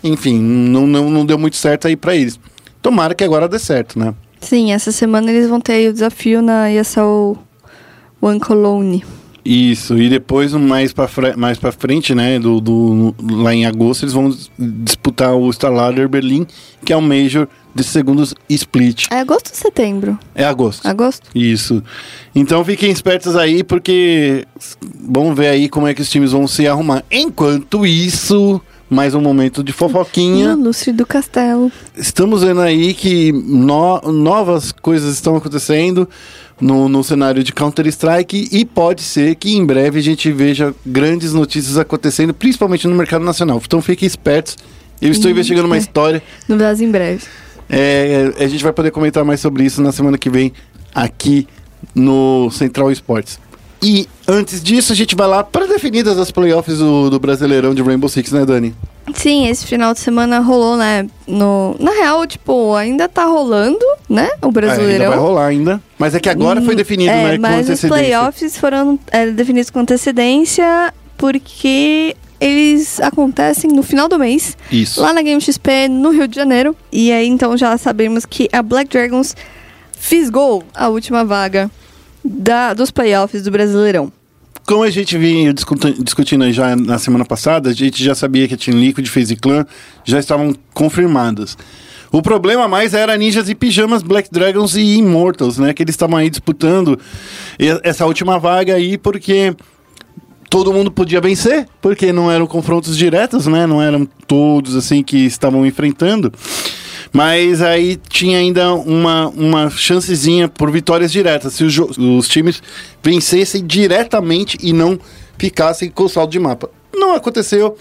Enfim, não, não, não deu muito certo aí para eles. Tomara que agora dê certo, né? Sim, essa semana eles vão ter aí o desafio na ESL One Cologne. Isso, e depois, mais pra, mais pra frente, né, do, do- lá em agosto, eles vão disputar o Starladder Berlim, que é um Major de segundos split. É agosto ou setembro? É agosto. Agosto? Isso. Então fiquem espertos aí, porque vamos ver aí como é que os times vão se arrumar. Enquanto isso, mais um momento de fofoquinha. No lustre do castelo. Estamos vendo aí que no- novas coisas estão acontecendo no, no cenário de Counter-Strike e pode ser que em breve a gente veja grandes notícias acontecendo, principalmente no mercado nacional. Então fiquem espertos. Eu estou Hum, investigando uma é. história. Novidades em breve. É, a gente vai poder comentar mais sobre isso na semana que vem aqui no Central Esportes. E antes disso, a gente vai lá para definidas as playoffs do, do Brasileirão de Rainbow Six, né, Dani? Sim, esse final de semana rolou, né? No... Na real, tipo, ainda tá rolando, né? O É, ainda Brasileirão. vai rolar ainda. Mas é que agora foi Hum, definido, é, né? Mas os playoffs foram é, definidos com antecedência porque eles acontecem no final do mês, Isso. lá na Game XP, no Rio de Janeiro. E aí, então, já sabemos que a Black Dragons fisgou a última vaga da, dos playoffs do Brasileirão. Como a gente vinha discuti- discutindo já na semana passada, a gente já sabia que a Team Liquid, FaZe Clan já estavam confirmadas. O problema mais era Ninjas e Pijamas, Black Dragons e Immortals, né? Que eles estavam aí disputando essa última vaga aí porque todo mundo podia vencer, porque não eram confrontos diretos, né? Não eram todos assim que estavam enfrentando. Mas aí tinha ainda uma, uma chancezinha por vitórias diretas, se os, os times vencessem diretamente e não ficassem com saldo de mapa. Não aconteceu.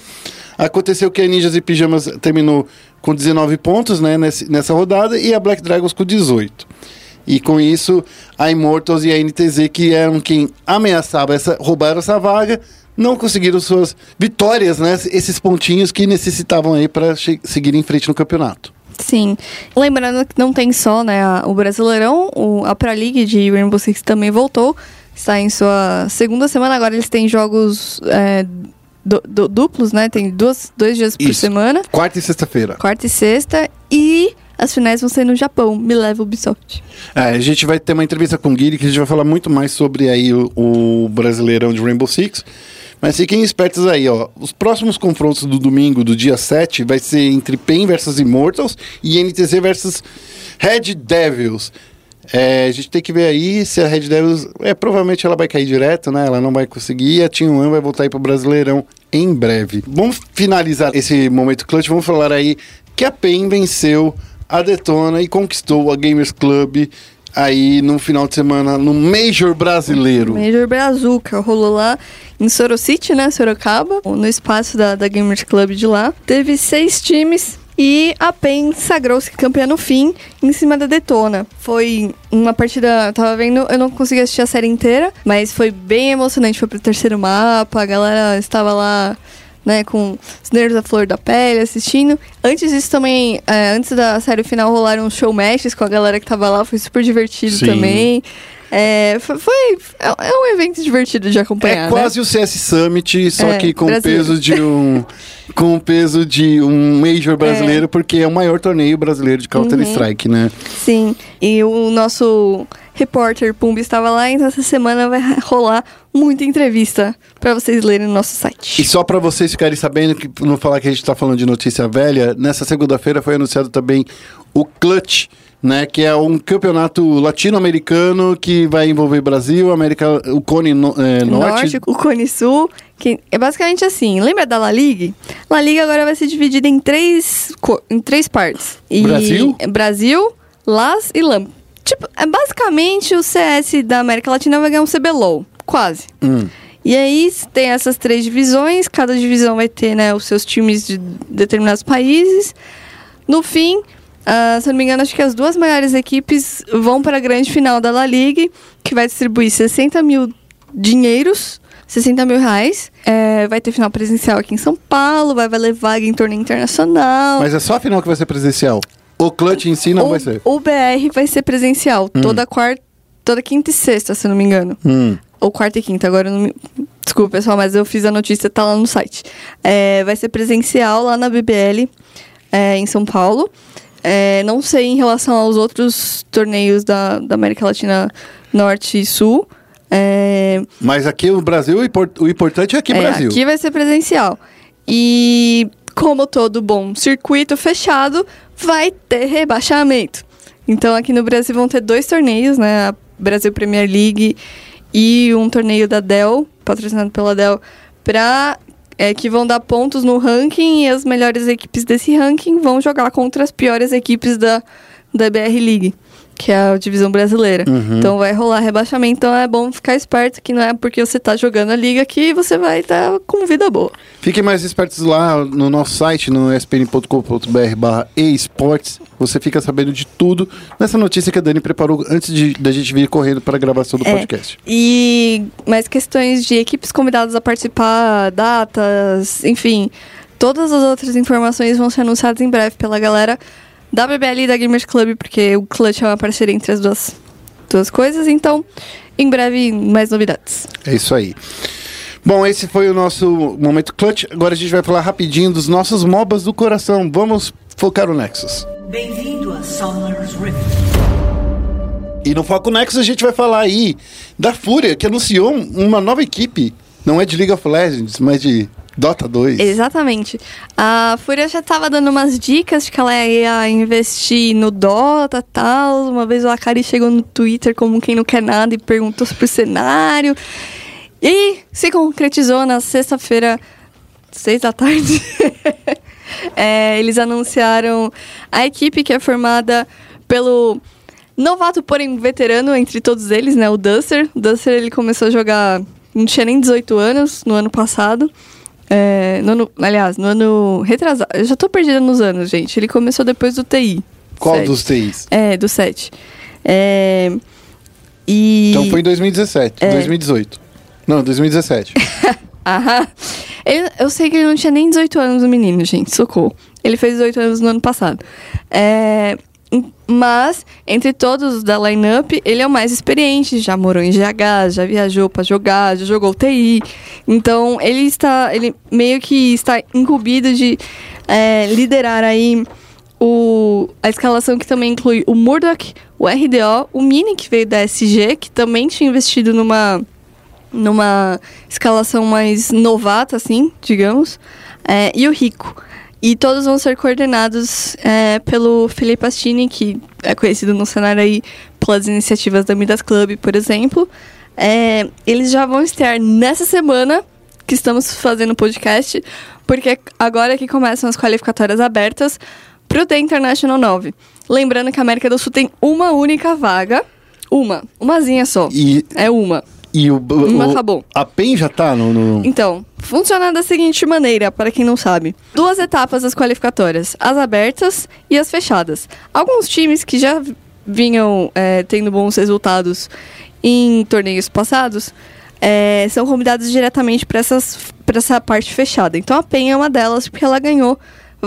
Aconteceu que a Ninjas e Pijamas terminou com 19 pontos né, nessa rodada e a Black Dragons com 18. E com isso, a Immortals e a NTZ, que eram quem ameaçava essa, roubar essa vaga, não conseguiram suas vitórias, né? Esses pontinhos que necessitavam aí para seguir em frente no campeonato. Sim. Lembrando que não tem só né, o Brasileirão, o, a Pro League de Rainbow Six também voltou. Está em sua segunda semana. Agora eles têm jogos é, du- du- duplos, né? Tem duas, dois dias por Isso. semana. Quarta e sexta-feira. Quarta e sexta. E as finais vão ser no Japão. Me leva Ubisoft. É, a gente vai ter uma entrevista com o Guilherme que a gente vai falar muito mais sobre aí o, o Brasileirão de Rainbow Six. Mas fiquem espertos aí, ó. Os próximos confrontos do domingo, do dia 7, vai ser entre PEN versus Immortals e NTZ versus Red Devils. É, a gente tem que ver aí se a Red Devils. É, provavelmente ela vai cair direto, né? Ela não vai conseguir. E a Team One vai voltar aí pro Brasileirão em breve. Vamos finalizar esse momento clutch. Vamos falar aí que a PEN venceu a Detona e conquistou a Gamers Club aí no final de semana no Major Brasileiro. Major Brazuca rolou lá em Sorocity, né? Sorocaba, no espaço da, da Gamers Club de lá. Teve seis times. E a PEN sagrou-se campeã no fim, em cima da Detona. Foi uma partida, eu tava vendo, eu não consegui assistir a série inteira, mas foi bem emocionante. Foi pro terceiro mapa, a galera estava lá, né, com os nervos à flor da pele, assistindo. Antes disso também, é, antes da série final, rolaram show matches com a galera que tava lá, foi super divertido Sim. também. É, foi, foi- é, é um evento divertido de acompanhar, É quase o CS Summit, só É, que com o brasileiro. peso de um com o peso de um Major brasileiro, porque é o maior torneio brasileiro de Counter Strike, né? né? Sim. E o nosso repórter Pumba estava lá, então essa semana vai rolar muita entrevista pra vocês lerem no nosso site. E só pra vocês ficarem sabendo que não falar que a gente tá falando de notícia velha, nessa segunda-feira foi anunciado também o Clutch, né, que é um campeonato latino-americano que vai envolver Brasil, América, o Cone no- é, Norte, o Cone Sul, que é basicamente assim. Lembra da La Liga? La Liga agora vai ser dividida em três, em três partes. E- Brasil? Brasil, LAS e LAM. Tipo, é basicamente o CS da América Latina vai ganhar um CBLOL. Quase. Hum. E aí tem essas três divisões, cada divisão vai ter né, os seus times de determinados países. No fim, ah, se eu não me engano, acho que as duas maiores equipes vão para a grande final da La Liga, que vai distribuir 60 mil dinheiros, 60 mil reais. É, vai ter final presencial aqui em São Paulo, vai valer vaga em torneio internacional. Mas é só a final que vai ser presencial. O Clutch em si não o, vai ser. o BR vai ser presencial, toda quarta, toda quinta e sexta, se não me engano. Hum. Ou quarta e quinta, agora eu não me... Desculpa, pessoal, mas eu fiz a notícia, tá lá no site. É, vai ser presencial lá na BBL, é, em São Paulo. É, não sei em relação aos outros torneios da, da América Latina Norte e Sul. É, Mas aqui no Brasil, o impor- o importante é aqui é, Brasil. aqui vai ser presencial. E como todo bom circuito fechado, vai ter rebaixamento. Então aqui no Brasil vão ter dois torneios, né? A Brasil Premier League e um torneio da Dell, patrocinado pela Dell, pra, é, que vão dar pontos no ranking e as melhores equipes desse ranking vão jogar contra as piores equipes da, da BR League, que é a divisão brasileira. Então vai rolar rebaixamento, então é bom ficar esperto que não é porque você tá jogando a liga que você vai estar com vida boa. Fiquem mais espertos lá no nosso site, no spn.com.br esportes. Você fica sabendo de tudo nessa notícia que a Dani preparou antes de, da gente vir correndo para a gravação do É. podcast. E mais questões de equipes convidadas a participar, datas, enfim. Todas as outras informações vão ser anunciadas em breve pela galera da BBL e da Gamers Club, porque o Clutch é uma parceria entre as duas, duas coisas. Então, em breve, mais novidades. É isso aí. Bom, esse foi o nosso momento clutch. Agora a gente vai falar rapidinho dos nossos MOBAs do coração. Vamos focar o Nexus. Bem-vindo a Summer's Rift. E no Foco Nexus a gente vai falar aí da Fúria, que anunciou uma nova equipe. Não é de League of Legends, mas de Dota 2. Exatamente. A Fúria já tava dando umas dicas de que ela ia investir no Dota e tal. Uma vez o Akari chegou no Twitter como quem não quer nada e perguntou sobre o cenário. E se concretizou na sexta-feira, seis da tarde. É, eles anunciaram a equipe que é formada pelo novato, porém veterano entre todos eles, né? O Duster. O Duster ele começou a jogar, não tinha nem 18 anos no ano passado. É, no ano, aliás, no ano retrasado. Eu já tô perdida nos anos, gente. Ele começou depois do TI. Qual dos TIs? É, do 7. É, e... Então foi em 2017, 2018. Não, 2017. Aham. Ele- eu sei que ele não tinha nem 18 anos, o menino, gente. Socorro. Ele fez 18 anos no ano passado. É, mas, entre todos da lineup, ele é o mais experiente. Já morou em GH, já viajou pra jogar, já jogou TI. Então, ele está. Ele meio que está incumbido de é, liderar aí o, a escalação que também inclui o Murdoch, o RDO, o Mini, que veio da SG, que também tinha investido numa numa escalação mais novata, assim, digamos, é, e o Rico. E todos vão ser coordenados é, pelo Felipe Astini, que é conhecido no cenário aí pelas iniciativas da Midas Club, por exemplo. É, eles já vão estar nessa semana que estamos fazendo o podcast, porque agora que começam as qualificatórias abertas para o The International 9. Lembrando que a América do Sul tem uma única vaga. Uma. Umazinha só. E, É uma. E o, Uma o- acabou. A PEN já tá no. no- Então, funciona da seguinte maneira, para quem não sabe: duas etapas das qualificatórias, as abertas e as fechadas. Alguns times que já vinham é, tendo bons resultados em torneios passados é, são convidados diretamente para essa parte fechada. Então a PEN é uma delas, porque ela ganhou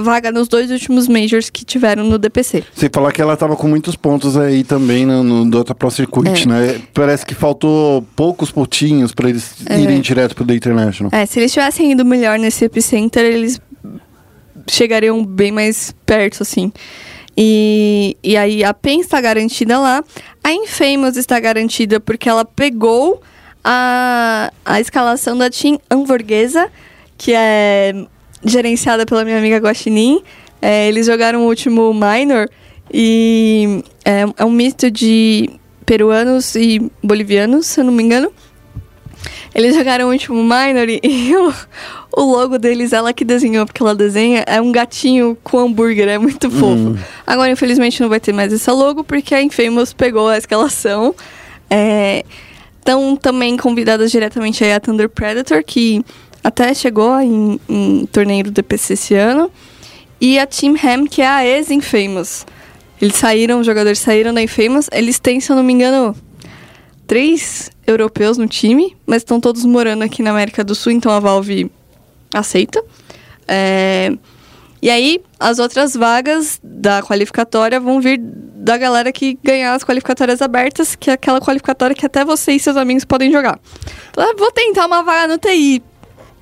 vaga nos dois últimos majors que tiveram no DPC. Sem falar que ela tava com muitos pontos aí também no, no Dota Pro Circuit, É. né? Parece que faltou poucos pontinhos pra eles irem direto pro The International. É, se eles tivessem ido melhor nesse epicenter, eles chegariam bem mais perto, assim. E, e aí a PEN está garantida lá. A Infamous está garantida porque ela pegou a, a escalação da Team Hamburguesa, que é gerenciada pela minha amiga Guaxinim. É, eles jogaram o último Minor e é, é um misto de peruanos e bolivianos, se eu não me engano. Eles jogaram o último Minor e, e o, o logo deles, ela que desenhou, porque ela desenha, é um gatinho com hambúrguer, é muito fofo. Agora, infelizmente, não vai ter mais esse logo, porque a Infamous pegou a escalação. É, Estão também convidadas diretamente a Thunder Predator, que até chegou em, em torneio do DPC esse ano. E a Team Ham, que é a ex-Infamous. Eles saíram, os jogadores saíram da Infamous. Eles têm, se eu não me engano, três europeus no time, mas estão todos morando aqui na América do Sul, então a Valve aceita. É, E aí, as outras vagas da qualificatória vão vir da galera que ganhar as qualificatórias abertas, que é aquela qualificatória que até você e seus amigos podem jogar. Então, vou tentar uma vaga no TI.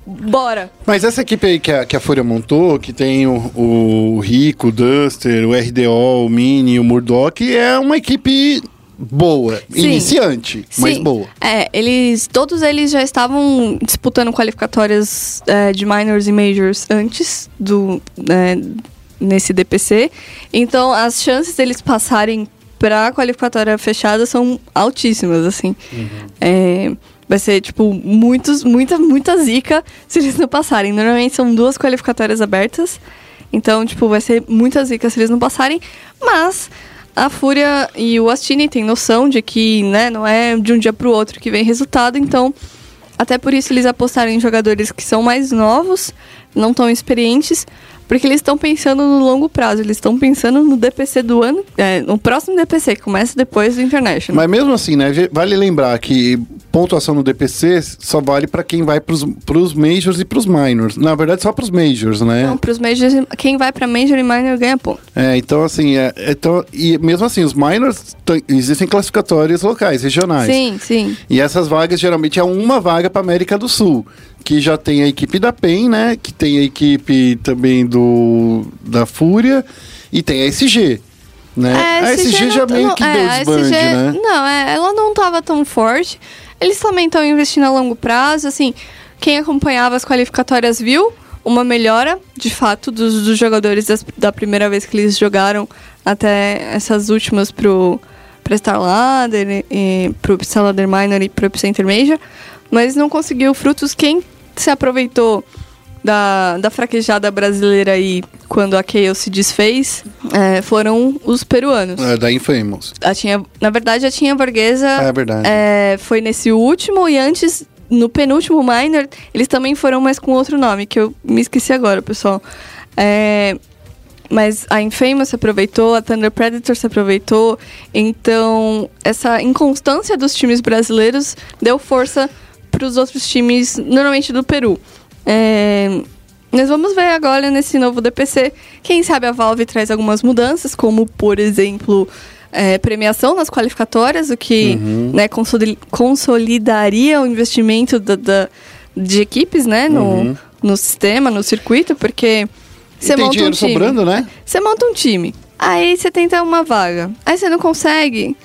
Bora! Mas essa equipe aí que a, que a Fúria montou, que tem o, o Rico, o Duster, o RDO, o Mini, o Murdoch, é uma equipe boa. Sim. Iniciante, mas Sim. boa. É, eles. Todos eles já estavam disputando qualificatórias é, de minors e majors antes do. é, nesse DPC. Então as chances deles passarem pra qualificatória fechada são altíssimas, assim. É, vai ser, tipo, muitos, muita, muita zica se eles não passarem. Normalmente são duas qualificatórias abertas. Então, tipo, vai ser muita zica se eles não passarem. Mas a Fúria e o Astini têm noção de que, né, não é de um dia pro outro que vem resultado. Então, até por isso eles apostaram em jogadores que são mais novos, não tão experientes, porque eles estão pensando no longo prazo. Eles estão pensando no DPC do ano, é, no próximo DPC, que começa depois do International. Mas mesmo assim, né? Vale lembrar que pontuação no DPC só vale pra quem vai pros, pros majors e pros minors. Na verdade, só pros majors, né? Então, pros majors, quem vai pra Major e Minor ganha ponto. É, então assim, é, então, e mesmo assim, os minors existem classificatórias locais, regionais. Sim, sim. E essas vagas geralmente é uma vaga para América do Sul, que já tem a equipe da PEN, né? Que tem a equipe também do da Fúria e tem a SG, né? a SG, já não- meio não- que é, deu a desbande, SG né? Não, é, ela não tava tão forte. Eles também estão investindo a longo prazo, assim, quem acompanhava as qualificatórias viu uma melhora, de fato, dos, dos jogadores das- da primeira vez que eles jogaram até essas últimas pro, pro Star Ladder, e, e pro Star Ladder Minor e pro Center Major, mas não conseguiu frutos. Quem se aproveitou da, da fraquejada brasileira aí quando a Chaos se desfez é, foram os peruanos. É, da Infamous. A tinha, na verdade, a Tinha Borghesa É verdade. é, foi nesse último e antes, no penúltimo Minor, eles também foram, mas com outro nome, que eu me esqueci agora, pessoal. É, mas a Infamous se aproveitou, a Thunder Predator se aproveitou, então essa inconstância dos times brasileiros deu força para os outros times, normalmente do Peru. É, nós vamos ver agora nesse novo DPC. Quem sabe a Valve traz algumas mudanças, como, por exemplo, é, premiação nas qualificatórias, o que né, consoli- consolidaria o investimento da- da- de equipes né, no, no sistema, no circuito, porque você monta um time. sobrando, né? Você monta um time. Aí você tenta uma vaga. Aí você não consegue.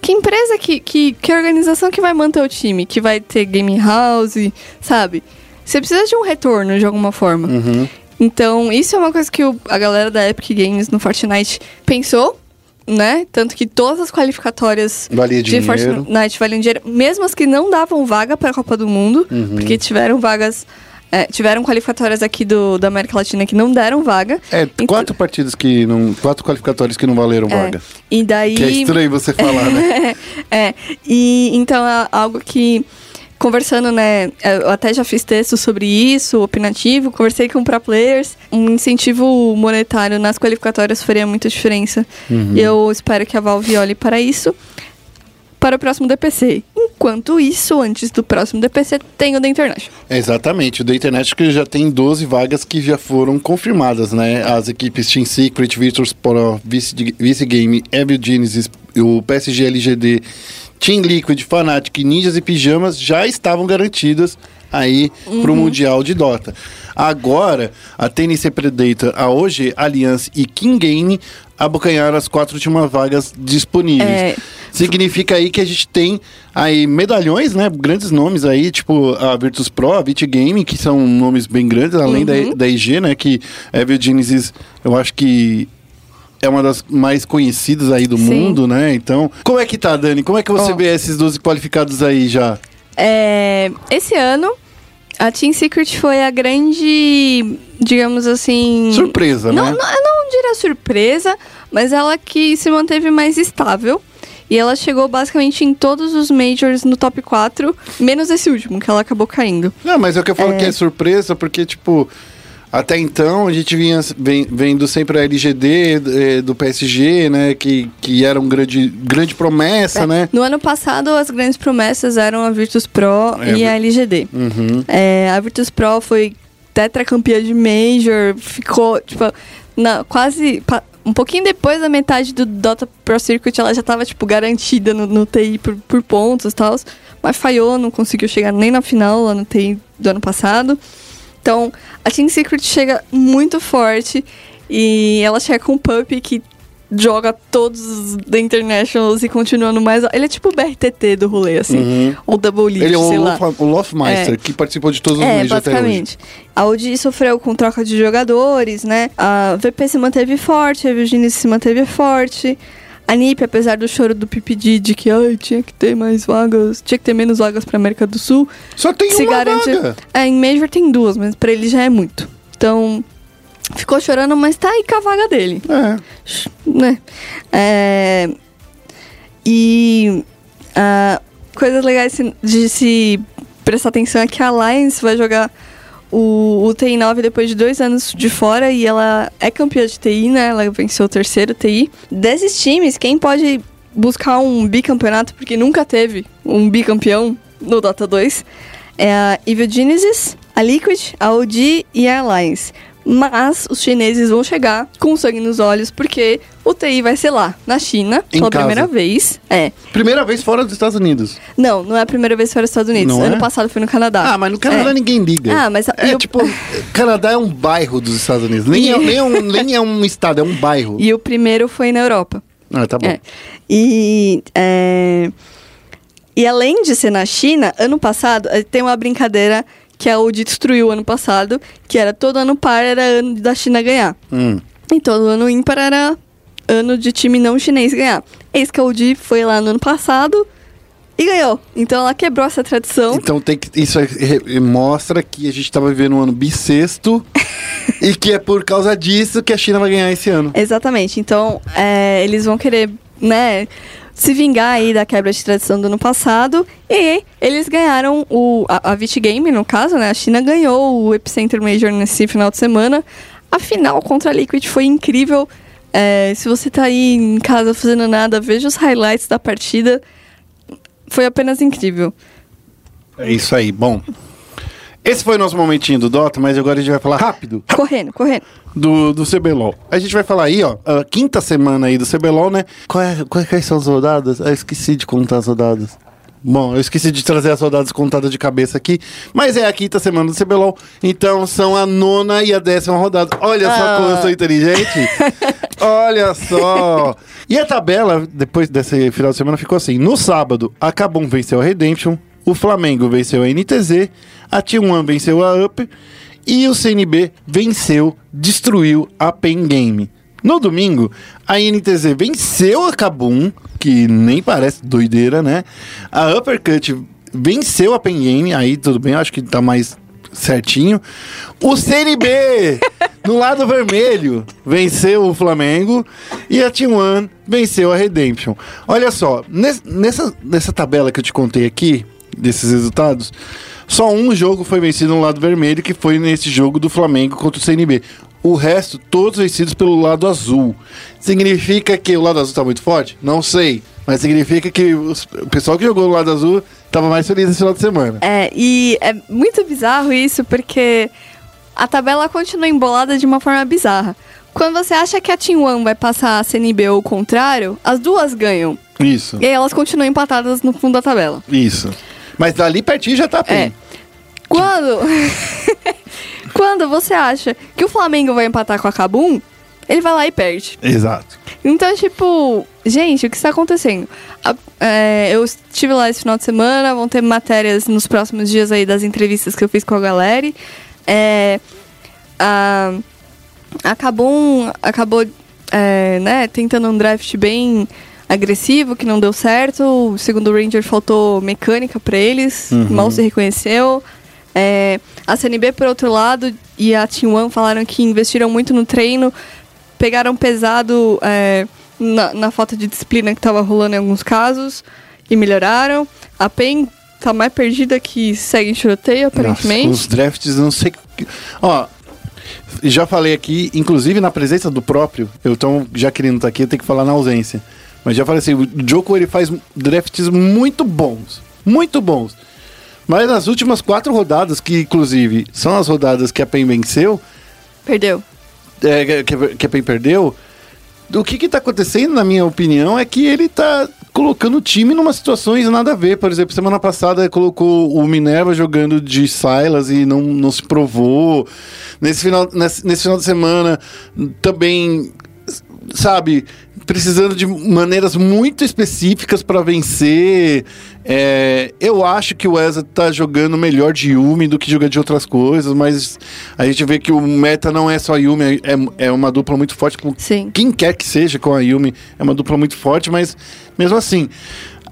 Que empresa, que, que, que organização que vai manter o time? Que vai ter game house, sabe? Você precisa de um retorno de alguma forma. Uhum. Então, isso é uma coisa que o- a galera da Epic Games no Fortnite pensou, né? Tanto que todas as qualificatórias Valia de dinheiro. Fortnite valiam dinheiro, mesmo as que não davam vaga para a Copa do Mundo, Uhum. porque tiveram vagas, é, tiveram qualificatórias aqui do, da América Latina que não deram vaga. É, Então- quatro partidas que não. Quatro qualificatórios que não valeram É, vaga. E daí. Que é estranho você falar, né? é, e então é algo que, conversando, né, eu até já fiz texto sobre isso, opinativo, conversei com pro players, um incentivo monetário nas qualificatórias faria muita diferença. E eu espero que a Valve olhe para isso para o próximo DPC. Enquanto isso, antes do próximo DPC, tem o da International. Exatamente, o da internet que já tem 12 vagas que já foram confirmadas, né? As equipes Team Secret, Virtus Pro, Vice, Vice Game, Evil Genesis, o PSG LGD, Team Liquid, Fnatic, Ninjas e Pijamas já estavam garantidas aí pro Mundial de Dota. Agora, a TNC Predator, a OG, Alliance e King Game abocanharam as quatro últimas vagas disponíveis. É. Significa aí que a gente tem aí medalhões, né? Grandes nomes aí, tipo a Virtus Pro, a Vit Game, que são nomes bem grandes, além da, da IG, né? Que Evil Genesis, eu acho que é uma das mais conhecidas aí do Sim. mundo, né? Então, como é que tá, Dani? Como é que você Ó. vê esses 12 qualificados aí já? É, esse ano, a Team Secret foi a grande, digamos assim... Surpresa, Não, né? não, eu não diria surpresa, mas ela que se manteve mais estável. E ela chegou basicamente em todos os majors no top 4, menos esse último, que ela acabou caindo. Não, mas é o que eu falo que é surpresa, porque, tipo, até então a gente vinha vendo sempre a LGD eh, do PSG, né? Que, que era um grande, grande promessa, né? No ano passado, as grandes promessas eram a Virtus Pro É, e a LGD. Uhum. É, a Virtus Pro foi tetracampeã de Major, ficou, tipo, na, quase. um pouquinho depois da metade do Dota Pro Circuit, ela já tava, tipo, garantida no, no TI por, por pontos e tal. Mas falhou, não conseguiu chegar nem na final lá no TI do ano passado. Então, a Team Secret chega muito forte e ela chega com um Pup que joga todos os The Internationals e continua no mais. Ele é tipo o BRTT do rolê, assim. Ou Double Lead, Ele é o, lá. Lof, o Lofmeister, É. que participou de todos os É, Majors até hoje. basicamente. A Audi sofreu com troca de jogadores, né? A VP se manteve forte, a Virginia se manteve forte. A NIP, apesar do choro do PPD de que ai, tinha que ter mais vagas, tinha que ter menos vagas pra América do Sul, Só tem se uma garante. vaga. É, em Major tem duas, mas pra ele já é muito. Então, ficou chorando, mas tá aí com a vaga dele É. né? É, e ah, coisas legais de se prestar atenção é que a Alliance vai jogar o, o TI 9 depois de dois anos de fora e ela é campeã de TI, né? Ela venceu o terceiro TI. Desses times, quem pode buscar um bicampeonato, porque nunca teve um bicampeão no Dota 2, é a Evil Genesis, a Liquid, a OG e a Alliance. Mas os chineses vão chegar com sangue nos olhos, porque o TI vai ser lá, na China, Em pela casa. primeira vez. É. Primeira vez fora dos Estados Unidos. Não, não é a primeira vez foi nos Estados Unidos. Não ano é? passado foi no Canadá. Ah, mas no Canadá É. ninguém liga. Ah, mas- É e o- tipo, Canadá é um bairro dos Estados Unidos. Nem, é, nem, é um, nem é um estado, é um bairro. E o primeiro foi na Europa. Ah, tá bom. É. E, é, e além de ser na China, ano passado, eh, tem uma brincadeira que a Audi destruiu ano passado, que era todo ano par era ano da China ganhar. Hum. E todo ano ímpar era ano de time não chinês ganhar. Eis que a Audi foi lá no ano passado e ganhou. Então ela quebrou essa tradição. Então tem que, isso é- mostra que a gente tá vivendo um ano bissexto e que é por causa disso que a China vai ganhar esse ano. Exatamente. Então, é, eles vão querer, né, se vingar aí da quebra de tradição do ano passado. E eles ganharam o, a, a Vit Game, no caso, né? A China ganhou o Epicenter Major nesse final de semana. A final contra a Liquid foi incrível. É, se você tá aí em casa fazendo nada, veja os highlights da partida. Foi apenas incrível. É isso aí. Bom, esse foi o nosso momentinho do Dota, mas agora a gente vai falar rápido Correndo, correndo. Do, do CBLOL. A gente vai falar aí, ó, a quinta semana aí do CBLOL, né? Qual é, quais quais são as rodadas? Eu esqueci de contar as rodadas. Bom, eu esqueci de trazer as rodadas contadas de cabeça aqui, mas é a quinta semana do CBLOL, então são a nona e a décima rodada. Olha só Ah. como eu sou inteligente. Olha só. E a tabela, depois desse final de semana, ficou assim. No sábado, a Cabum venceu a Redemption, o Flamengo venceu a NTZ, a T1 venceu a Up e o CNB venceu, destruiu a Pen Game. No domingo, a NTZ venceu a Kabum, que nem parece doideira, né? A Uppercut venceu a Pen Game, aí tudo bem, acho que tá mais certinho. O CNB, no lado vermelho, venceu o Flamengo e a T1 venceu a Redemption. Olha só, nes- nessa, nessa tabela que eu te contei aqui, desses resultados, só um jogo foi vencido no lado vermelho, que foi nesse jogo do Flamengo contra o CNB. O resto, todos vencidos pelo lado azul. Significa que o lado azul tá muito forte? Não sei. Mas significa que o pessoal que jogou no lado azul tava mais feliz esse final de semana. É, e é muito bizarro isso, porque a tabela continua embolada de uma forma bizarra. Quando você acha que a Team One vai passar a CNB ou o contrário, as duas ganham. Isso. E aí elas continuam empatadas no fundo da tabela. Isso. Mas dali pertinho já tá bem. É. Quando. Quando você acha que o Flamengo vai empatar com a Cabum, ele vai lá e perde. Exato. Então, tipo, gente, o que está acontecendo? A- é, eu estive lá esse final de semana, vão ter matérias nos próximos dias aí das entrevistas que eu fiz com a galera. É, a, a Kabum acabou é, né, tentando um draft bem agressivo, que não deu certo. Segundo o Ranger, faltou mecânica para eles, mal se reconheceu. É, a CNB, por outro lado, e a Team One falaram que investiram muito no treino, pegaram pesado é, na, na falta de disciplina que estava rolando em alguns casos e melhoraram. A PEN tá mais perdida que segue em tiroteio, aparentemente. Nossa, os drafts, não sei. que- Ó, já falei aqui, inclusive na presença do próprio, eu tô, já querendo estar aqui, eu tenho que falar na ausência. Mas já falei assim, o Joko ele faz drafts muito bons. Muito bons. Mas nas últimas quatro rodadas, que inclusive são as rodadas que a PEN venceu, Perdeu. é, que, que a PEN perdeu, o que que tá acontecendo, na minha opinião, é que ele tá colocando o time numa situações nada a ver. Por exemplo, semana passada colocou o Minerva jogando de Silas e não, não se provou. Nesse final, nesse, nesse final de semana também sabe, precisando de maneiras muito específicas para vencer. É, eu acho que o Wesley tá jogando melhor de Yumi do que joga de outras coisas, mas a gente vê que o meta não é só Yumi, é, é uma dupla muito forte com Sim. quem quer que seja com a Yumi, é uma dupla muito forte, mas mesmo assim,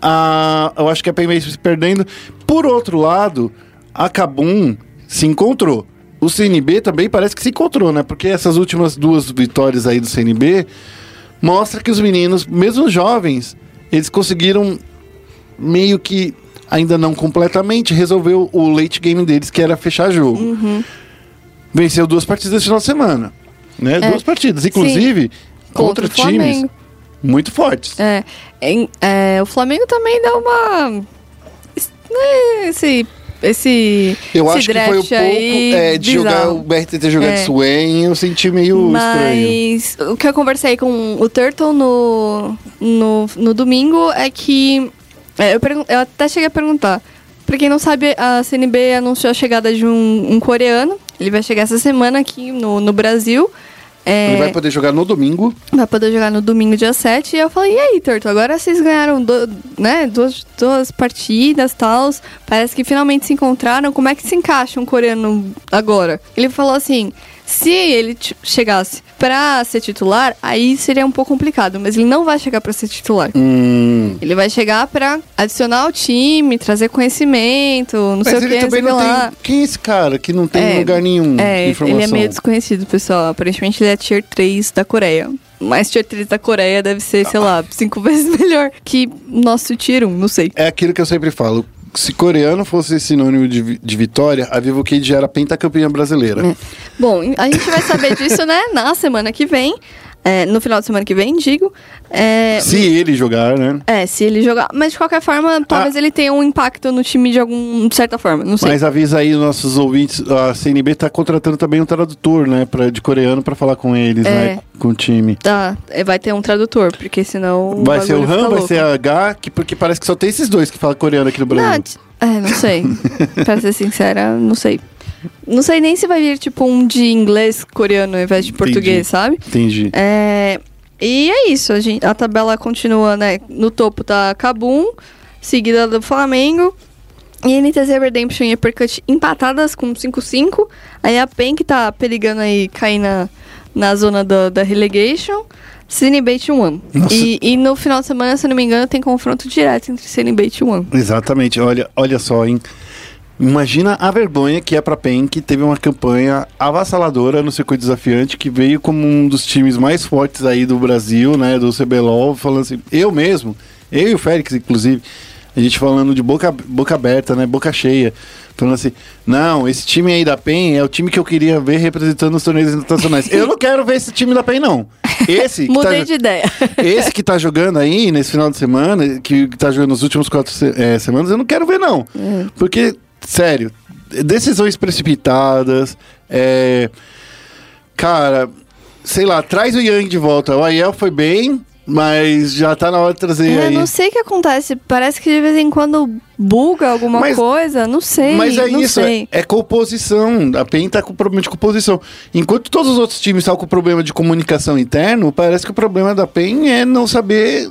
a, eu acho que a vem se perdendo. Por outro lado, a Kabum se encontrou. O CNB também parece que se encontrou, né? Porque essas últimas duas vitórias aí do CNB mostra que os meninos, mesmo jovens, eles conseguiram meio que ainda não completamente resolver o late game deles, que era fechar jogo. Uhum. Venceu duas partidas esse final de semana. Né? É. Duas partidas, inclusive contra, Contra o times muito fortes. É, em- é, o Flamengo também deu uma. né, Esse. Esse. Eu esse acho que foi um pouco é, de jogar o BRTT jogar É. de Swain, eu senti meio estranho. Mas o que eu conversei com o Turtle no, no, no domingo é que. é, eu, eu até cheguei a perguntar. Pra quem não sabe, a CNB anunciou a chegada de um, um coreano. Ele vai chegar essa semana aqui no, no Brasil. É, Ele vai poder jogar no domingo. Vai poder jogar no domingo, dia 7. E eu falei, e aí, Torto, agora vocês ganharam do- né, duas, duas partidas e tal. Parece que finalmente se encontraram. Como é que se encaixa um coreano agora? Ele falou assim: se ele chegasse pra ser titular, aí seria um pouco complicado. Mas ele não vai chegar pra ser titular. Hum. Ele vai chegar pra adicionar ao time, trazer conhecimento, não sei Mas o que, sei também o que não lá. tem. Quem é esse cara que não tem É, lugar nenhum É, de informação? ele é meio desconhecido, pessoal. Aparentemente ele é tier 3 da Coreia. Mas tier 3 da Coreia deve ser, sei lá, cinco vezes melhor que nosso tier 1, não sei. É aquilo que eu sempre falo. Se coreano fosse sinônimo de, de vitória, a Vivo Cade já era pentacampeã brasileira. É. Bom, a gente vai saber disso, né, na semana que vem. É, no final de semana que vem, digo. É, Se ele jogar, né? é, se ele jogar. Mas de qualquer forma, talvez ele tenha um impacto no time de alguma certa forma. Não sei. Mas avisa aí os nossos ouvintes, a CNB tá contratando também um tradutor, né, pra, de coreano pra falar com eles, É. né, com o time. Tá, é, vai ter um tradutor, porque senão. Vai ser o Han, vai ser a H, que, porque parece que só tem esses dois que falam coreano aqui no Brasil. Não, é, não sei. pra ser sincera, não sei. Não sei nem se vai vir, tipo, um de inglês coreano ao invés de Entendi. português, sabe? Entendi. É, e é isso, a, gente, a tabela continua, né? No topo tá Kabum, seguida do Flamengo. E NTZ Redemption e Uppercut empatadas com 5-5. Aí a PEN que tá perigando aí cair na, na zona da, da relegation. Cinebait 1. Nossa. E, e no final de semana, se não me engano, tem confronto direto entre Cinebait e 1. Exatamente, olha, olha só, hein. Imagina a vergonha que é pra PEN, que teve uma campanha avassaladora no circuito desafiante, que veio como um dos times mais fortes aí do Brasil, né, do CBLOL, falando assim, eu mesmo, eu e o Félix, inclusive, a gente falando de boca, boca aberta, né, boca cheia, falando assim, não, esse time aí da PEN é o time que eu queria ver representando os torneios internacionais. eu não quero ver esse time da PEN, não. Esse que Mudei tá- de ideia. esse que tá jogando aí nesse final de semana, que tá jogando nos últimos quatro eh, semanas, eu não quero ver, não. Porque, sério, decisões precipitadas, é. Cara, sei lá, traz o Yang de volta. O Aiel foi bem, mas já tá na hora de trazer Eu aí. não sei o que acontece. Parece que de vez em quando buga alguma Mas- coisa. Não sei. Mas é não isso, sei. é, é composição. A PEN tá com problema de composição. Enquanto todos os outros times estão com problema de comunicação interno, parece que o problema da PEN é não saber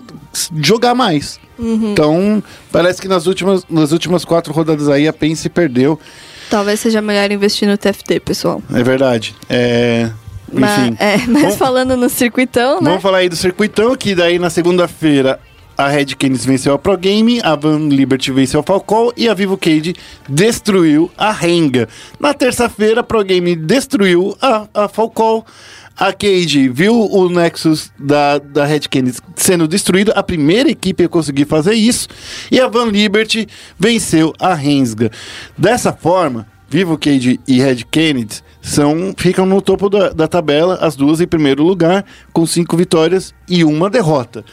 jogar mais. Uhum. Então, parece que nas últimas, nas últimas quatro rodadas aí a PEN se perdeu. Talvez seja melhor investir no TFT, pessoal. É verdade. É. Mas, Enfim. é, mas Vamos- falando no circuitão, né? Vamos falar aí do circuitão, que daí na segunda-feira a Red Canids venceu a Pro Game, a Van Liberty venceu a Falcon e a Vivo Cage destruiu a Renga. Na terça-feira, a Pro Game destruiu a, a Falcon. A Cage viu o Nexus da, da Red Canids sendo destruído, a primeira equipe a conseguir fazer isso, e a Van Liberty venceu a Rensga. Dessa forma, Vivo Cage e Red Canids são, ficam no topo da, da tabela, as duas em primeiro lugar, com cinco vitórias e uma derrota.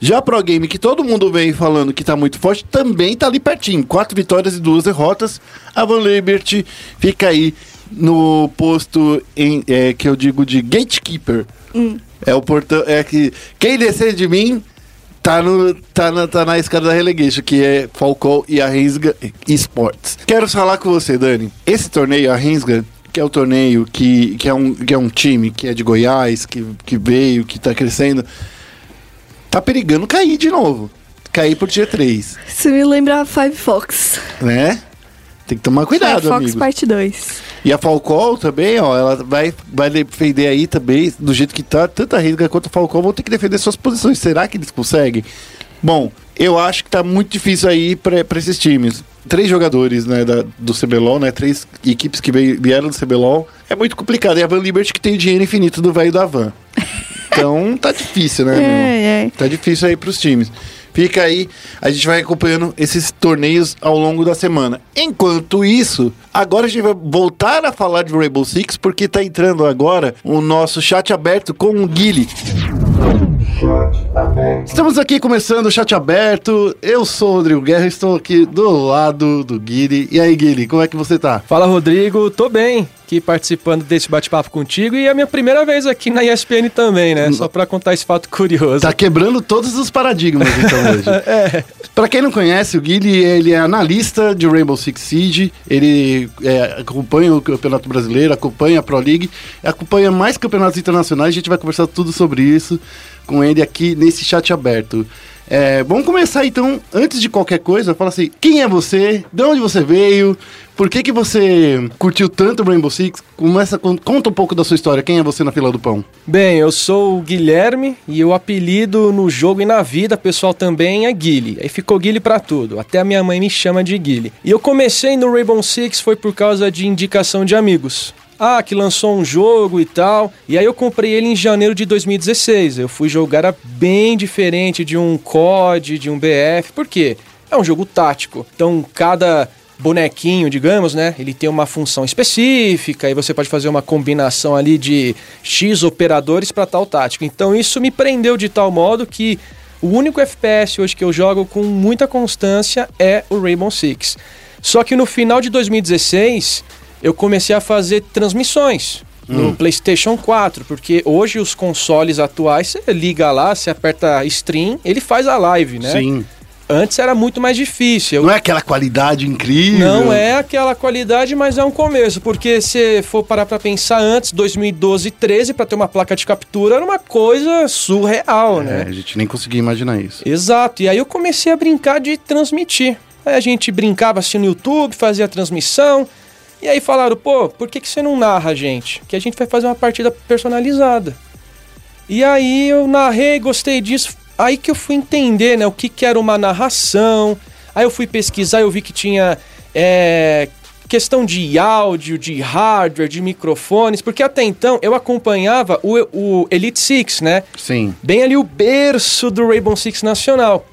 Já a Pro Game, que todo mundo vem falando que tá muito forte, também tá ali pertinho, quatro vitórias e duas derrotas. A Van Liberty fica aí no posto em, é, que eu digo de gatekeeper. É o portão, é que quem descer de mim tá, no, tá, na, tá na escada da relegation, que é Falcão e a Rensga Esports. Quero falar com você, Dani. Esse torneio, a Rensga, que é o torneio que, que, é, um, que é um time que é de Goiás, que, que veio, que tá crescendo, tá perigando cair de novo. Cair por dia 3, Isso me lembra Five Fox. né? Tem que tomar cuidado, Five Fox amigo. parte 2. E a Falcol também, ó, ela vai, vai defender aí também, do jeito que tá, tanto a Renga quanto a Falcol vão ter que defender suas posições. Será que eles conseguem? Bom, eu acho que tá muito difícil aí pra pra esses times. Três jogadores, né, da, do CBLOL, né, três equipes que veio- vieram do CBLOL. É muito complicado. E a Van Liberty que tem o dinheiro infinito do velho da Van. Então, tá difícil, né? É, é. Tá difícil aí pros times. Fica aí, a gente vai acompanhando esses torneios ao longo da semana. Enquanto isso, agora a gente vai voltar a falar de Rainbow Six, porque tá entrando agora o nosso chat aberto com o Guile. Estamos aqui começando o chat aberto. Eu sou o Rodrigo Guerra, estou aqui do lado do Guile. E aí, Guile, como é que você tá? Fala Rodrigo, tô bem aqui participando desse bate-papo contigo e é a minha primeira vez aqui na ESPN também, né? Só pra contar esse fato curioso. Tá quebrando todos os paradigmas então hoje. Pra quem não conhece, o Guilherme ele é analista de Rainbow Six Siege, ele é, acompanha o Campeonato Brasileiro, acompanha a Pro League, acompanha mais campeonatos internacionais, a gente vai conversar tudo sobre isso com ele aqui nesse chat aberto. É, vamos começar então, antes de qualquer coisa, fala assim, quem é você, de onde você veio, por que que você curtiu tanto Rainbow Six, Começa, con- conta um pouco da sua história, quem é você na fila do pão? Bem, eu sou o Guilherme e o apelido no jogo e na vida pessoal também é Guile. Aí ficou Guile pra tudo. Até a minha mãe me chama de Guile. E eu comecei no Rainbow Six foi por causa de indicação de amigos. Ah, que lançou um jogo e tal. E aí eu comprei ele em janeiro de 2016. Eu fui jogar bem diferente de um COD, de um BF. Por quê? É um jogo tático. Então cada bonequinho, digamos, né? Ele tem uma função específica e você pode fazer uma combinação ali de X operadores para tal tático. Então isso me prendeu de tal modo que o único FPS hoje que eu jogo com muita constância é o Rainbow Six. Só que no final de 2016 eu comecei a fazer transmissões no PlayStation 4, porque hoje os consoles atuais você liga lá, você aperta stream, ele faz a live, né? Sim. Antes era muito mais difícil. Eu- Não é aquela qualidade incrível. não é aquela qualidade, mas é um começo, porque se for parar pra pensar antes, 2012 13, pra ter uma placa de captura era uma coisa surreal, É, né? a gente nem conseguia imaginar isso. Exato, e aí eu comecei a brincar de transmitir. Aí a gente brincava assim no YouTube, fazia transmissão, e aí falaram, pô, por que, que você não narra, gente? Que a gente vai fazer uma partida personalizada. E aí eu narrei, gostei disso. Aí que eu fui entender, né, o que, que era uma narração. Aí eu fui pesquisar, eu vi que tinha é, questão de áudio, de hardware, de microfones, porque até então eu acompanhava o, o Elite Six, né? Sim. bem ali o berço do Rainbow Six Nacional.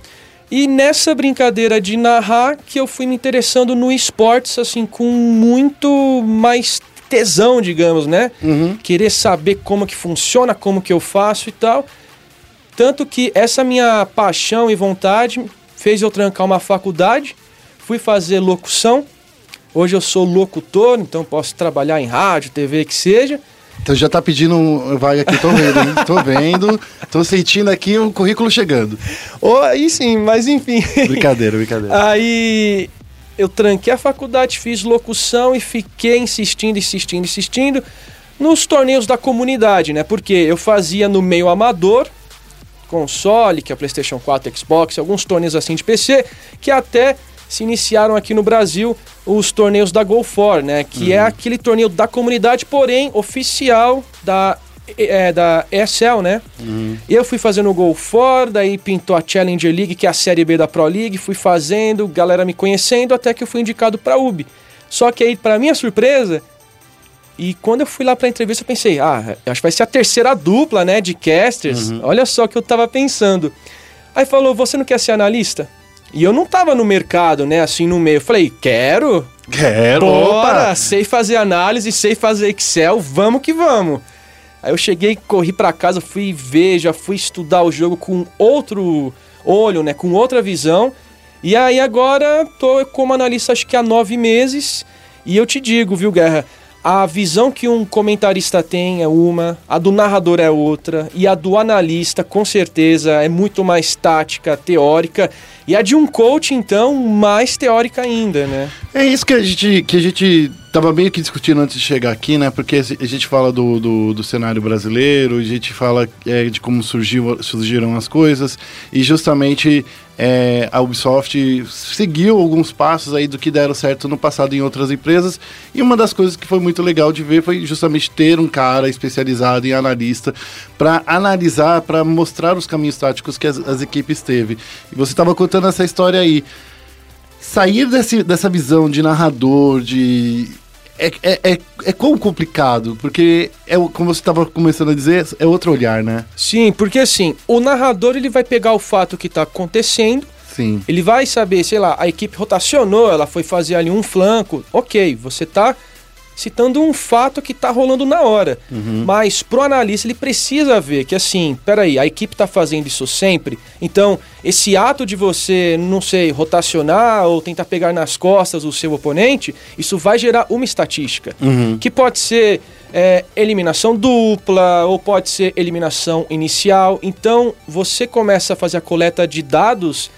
E nessa brincadeira de narrar que eu fui me interessando no esportes, assim, com muito mais tesão, digamos, né? Querer saber como que funciona, como que eu faço e tal. Tanto que essa minha paixão e vontade fez eu trancar uma faculdade, fui fazer locução. Hoje eu sou locutor, então posso trabalhar em rádio, TV, que seja. Então já tá pedindo vaga aqui, tô vendo, hein? Tô vendo, tô sentindo aqui o currículo chegando. Ou aí sim, mas enfim. Brincadeira, brincadeira. Aí eu tranquei a faculdade, fiz locução e fiquei insistindo, insistindo, insistindo nos torneios da comunidade, né? Porque eu fazia no meio amador, console, que é PlayStation 4, Xbox, alguns torneios assim de PC, que até se iniciaram aqui no Brasil os torneios da Go4, né? Que é aquele torneio da comunidade, porém oficial da é, da ESL, né? Eu fui fazendo o Go For, daí pintou a Challenger League, que é a série B da Pro League, fui fazendo, galera me conhecendo, até que eu fui indicado pra UB. Só que aí, pra minha surpresa, e quando eu fui lá pra entrevista, eu pensei, ah, acho que vai ser a terceira dupla, né, de casters. Olha só o que eu tava pensando. Aí falou, você não quer ser analista? E eu não tava no mercado, né, assim, no meio. Eu falei, quero, Quero, Bora, opa! sei fazer análise, sei fazer Excel, vamos que vamos. Aí eu cheguei, corri pra casa, fui ver, já fui estudar o jogo com outro olho, né, com outra visão. E aí agora tô como analista acho que há nove meses. E eu te digo, viu, Guerra, a visão que um comentarista tem é uma, a do narrador é outra, e a do analista, com certeza, é muito mais tática, teórica, e a de um coach, então, mais teórica ainda, né? É isso que a gente, que a gente tava meio que discutindo antes de chegar aqui, né? Porque a gente fala do, do, do cenário brasileiro, a gente fala é, de como surgiu, surgiram as coisas, e justamente é, a Ubisoft seguiu alguns passos aí do que deram certo no passado em outras empresas, e uma das coisas que foi muito legal de ver foi justamente ter um cara especializado em analista para analisar, para mostrar os caminhos táticos que as, as equipes teve. E você estava contando essa história aí sair desse, dessa visão de narrador, de. É, é, é, é quão complicado, porque, é, como você estava começando a dizer, é outro olhar, né? Sim, porque assim, o narrador ele vai pegar o fato que tá acontecendo, Sim. ele vai saber, sei lá, a equipe rotacionou, ela foi fazer ali um flanco. Ok, você tá citando um fato que tá rolando na hora. Mas pro analista ele precisa ver que assim, peraí, a equipe tá fazendo isso sempre. Então, esse ato de você, não sei, rotacionar ou tentar pegar nas costas o seu oponente, isso vai gerar uma estatística. Que pode ser é, eliminação dupla ou pode ser eliminação inicial. Então, você começa a fazer a coleta de dados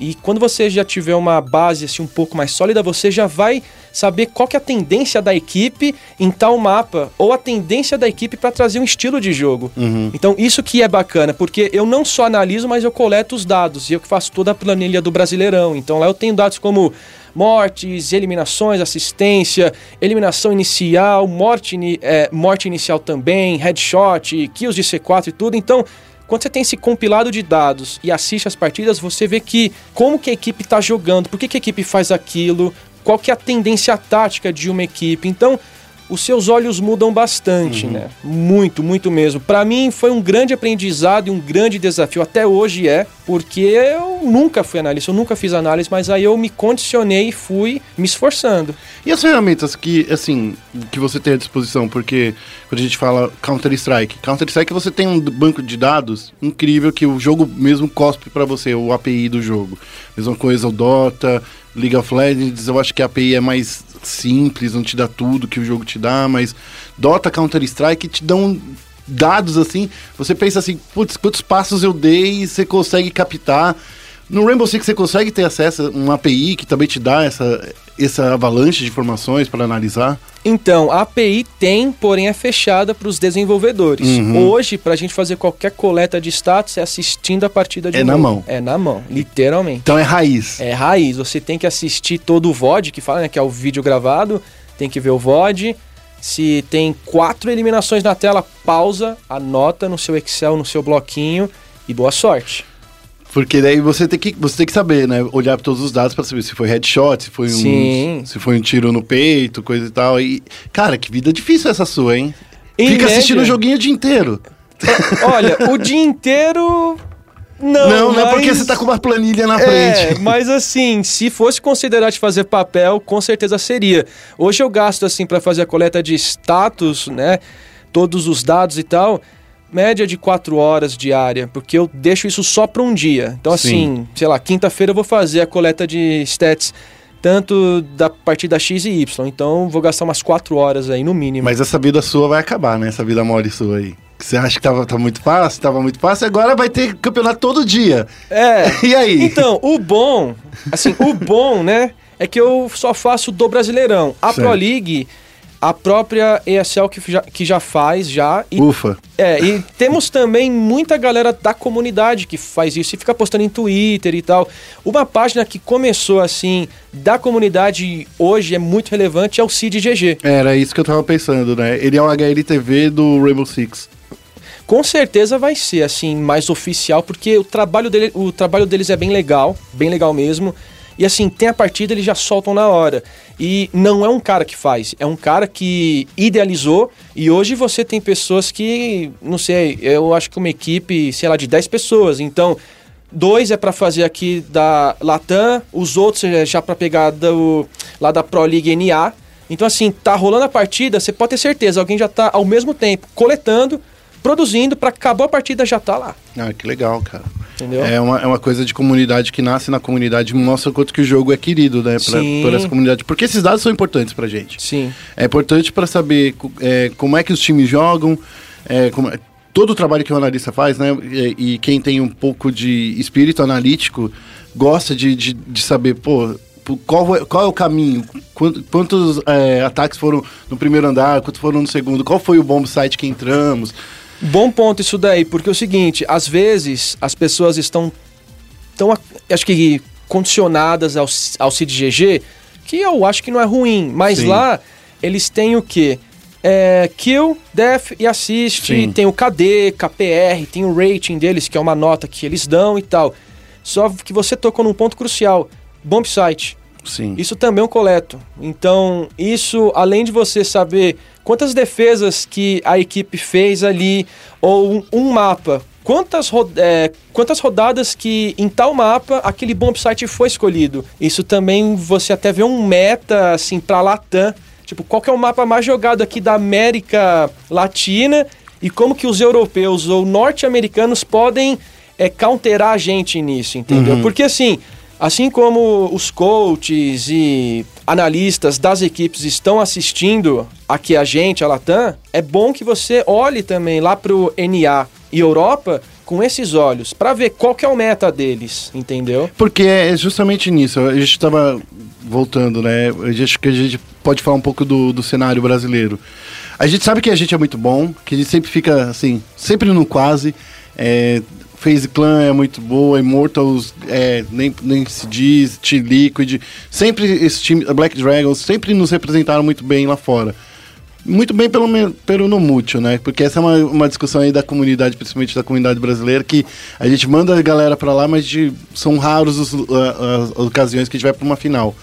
e quando você já tiver uma base assim um pouco mais sólida, você já vai saber qual que é a tendência da equipe em tal mapa ou a tendência da equipe para trazer um estilo de jogo. Então isso que é bacana, porque eu não só analiso, mas eu coleto os dados e eu que faço toda a planilha do Brasileirão. Então lá eu tenho dados como mortes, eliminações, assistência, eliminação inicial, morte, é, morte inicial também, headshot, kills de C4 e tudo. Então quando você tem esse compilado de dados e assiste as partidas, você vê que como que a equipe está jogando, por que, que a equipe faz aquilo, qual que é a tendência tática de uma equipe. Então, os seus olhos mudam bastante, né? Muito, muito mesmo. Para mim foi um grande aprendizado e um grande desafio. Até hoje é, porque eu nunca fui analista, eu nunca fiz análise, mas aí eu me condicionei e fui me esforçando. E as ferramentas que, assim, que você tem à disposição? Porque quando a gente fala Counter-Strike, Counter-Strike você tem um banco de dados incrível que o jogo mesmo cospe para você, o API do jogo. Mesma coisa o Dota, League of Legends, eu acho que a API é mais simples, não te dá tudo que o jogo te dá, mas Dota, Counter-Strike te dão dados assim, você pensa assim, putz, quantos passos eu dei e você consegue captar. No Rainbow Six você consegue ter acesso a uma API que também te dá essa, essa avalanche de informações para analisar? Então, a API tem, porém é fechada para os desenvolvedores. Hoje, para a gente fazer qualquer coleta de status, é assistindo a partida de É um na mão. É na mão, literalmente. Então é raiz. É raiz, você tem que assistir todo o VOD, que fala, né, que é o vídeo gravado, tem que ver o VOD. Se tem quatro eliminações na tela, pausa, anota no seu Excel, no seu bloquinho e boa sorte. Porque daí você tem que, você tem que saber, né? Olhar para todos os dados para saber se foi headshot, se foi Sim. um se foi um tiro no peito, coisa e tal. E cara, que vida difícil essa sua, hein? Em Fica assistindo o média- joguinho o dia inteiro. Olha, o dia inteiro. Não, Não, não é porque mas- você tá com uma planilha na É, frente. mas assim, se fosse considerar de fazer papel, com certeza seria. Hoje eu gasto assim para fazer a coleta de status, né? Todos os dados e tal, média de 4 horas diária, porque eu deixo isso só para um dia. Então Sim. assim, sei lá, quinta-feira eu vou fazer a coleta de stats tanto da partida X e Y. Então vou gastar umas 4 horas aí no mínimo. Mas essa vida sua vai acabar, né? Essa vida mole sua aí. Que Você acha que tava, tá muito fácil, tava muito fácil, agora vai ter campeonato todo dia. É. E aí? Então, o bom, assim, o bom, né, é que eu só faço do Brasileirão. A Pro Certo. League, a própria ESL que já, que já faz já. E, Ufa. é, e temos também muita galera da comunidade que faz isso e fica postando em Twitter e tal. Uma página que começou assim, da comunidade hoje é muito relevante, é o CID-GG. Era isso que eu tava pensando, né? Ele é o HLTV do Rainbow Six. Com certeza vai ser assim mais oficial, porque o trabalho, dele, o trabalho deles é bem legal, bem legal mesmo. E assim, tem a partida, eles já soltam na hora. E não é um cara que faz, é um cara que idealizou. E hoje você tem pessoas que, não sei, eu acho que uma equipe, sei lá, de 10 pessoas. Então, dois é pra fazer aqui da Latam, os outros é já pra pegar do, lá da Pro League NA. Então, assim, tá rolando a partida, você pode ter certeza, alguém já tá ao mesmo tempo coletando, produzindo, pra acabar a partida já tá lá. Ah, que legal, cara. Entendeu? É uma, é uma coisa de comunidade que nasce na comunidade e mostra o quanto que o jogo é querido, né? Pra, Sim. por essa comunidade. Porque esses dados são importantes pra gente. Sim. É importante para saber é, como é que os times jogam, é, como é- todo o trabalho que o analista faz, né? E, e quem tem um pouco de espírito analítico gosta de, de, de saber, pô, qual, é- qual é o caminho, Quant- Quantos é, ataques foram no primeiro andar, quantos foram no segundo? Qual foi o bomb site que entramos? Bom ponto isso daí, porque é o seguinte, às vezes as pessoas estão tão, acho que condicionadas ao, ao CIDGG, que eu acho que não é ruim, mas Sim. lá eles têm o quê? É, kill, death e assist, Sim. tem o KD, KPR, tem o rating deles, que é uma nota que eles dão e tal. Só que você tocou num ponto crucial, bomb site. Sim. Isso também é um coleto. Então, isso, além de você saber quantas defesas que a equipe fez ali, ou um, um mapa, quantas, é, quantas rodadas que em tal mapa aquele bomb site foi escolhido. Isso também você até vê um meta, assim, pra Latam. Tipo, qual é o mapa mais jogado aqui da América Latina e como que os europeus ou norte-americanos podem é, counterar a gente nisso, entendeu? Porque assim, assim como os coaches e analistas das equipes estão assistindo aqui a gente, a Latam, é bom que você olhe também lá pro NA e Europa com esses olhos, pra ver qual que é o meta deles, entendeu? Porque é justamente nisso. A gente estava voltando, né? Acho que a gente pode falar um pouco do, do cenário brasileiro. A gente sabe que a gente é muito bom, que a gente sempre fica assim, sempre no quase. É, FaZe Clan é muito boa, Immortals é, nem, nem se diz, T-Liquid. Sempre esse time, Black Dragons, sempre nos representaram muito bem lá fora. Muito bem pelo, pelo no mútil, né? Porque essa é uma, uma discussão aí da comunidade, principalmente da comunidade brasileira, que a gente manda a galera pra lá, mas de- são raros os, a- as ocasiões que a gente vai pra uma final.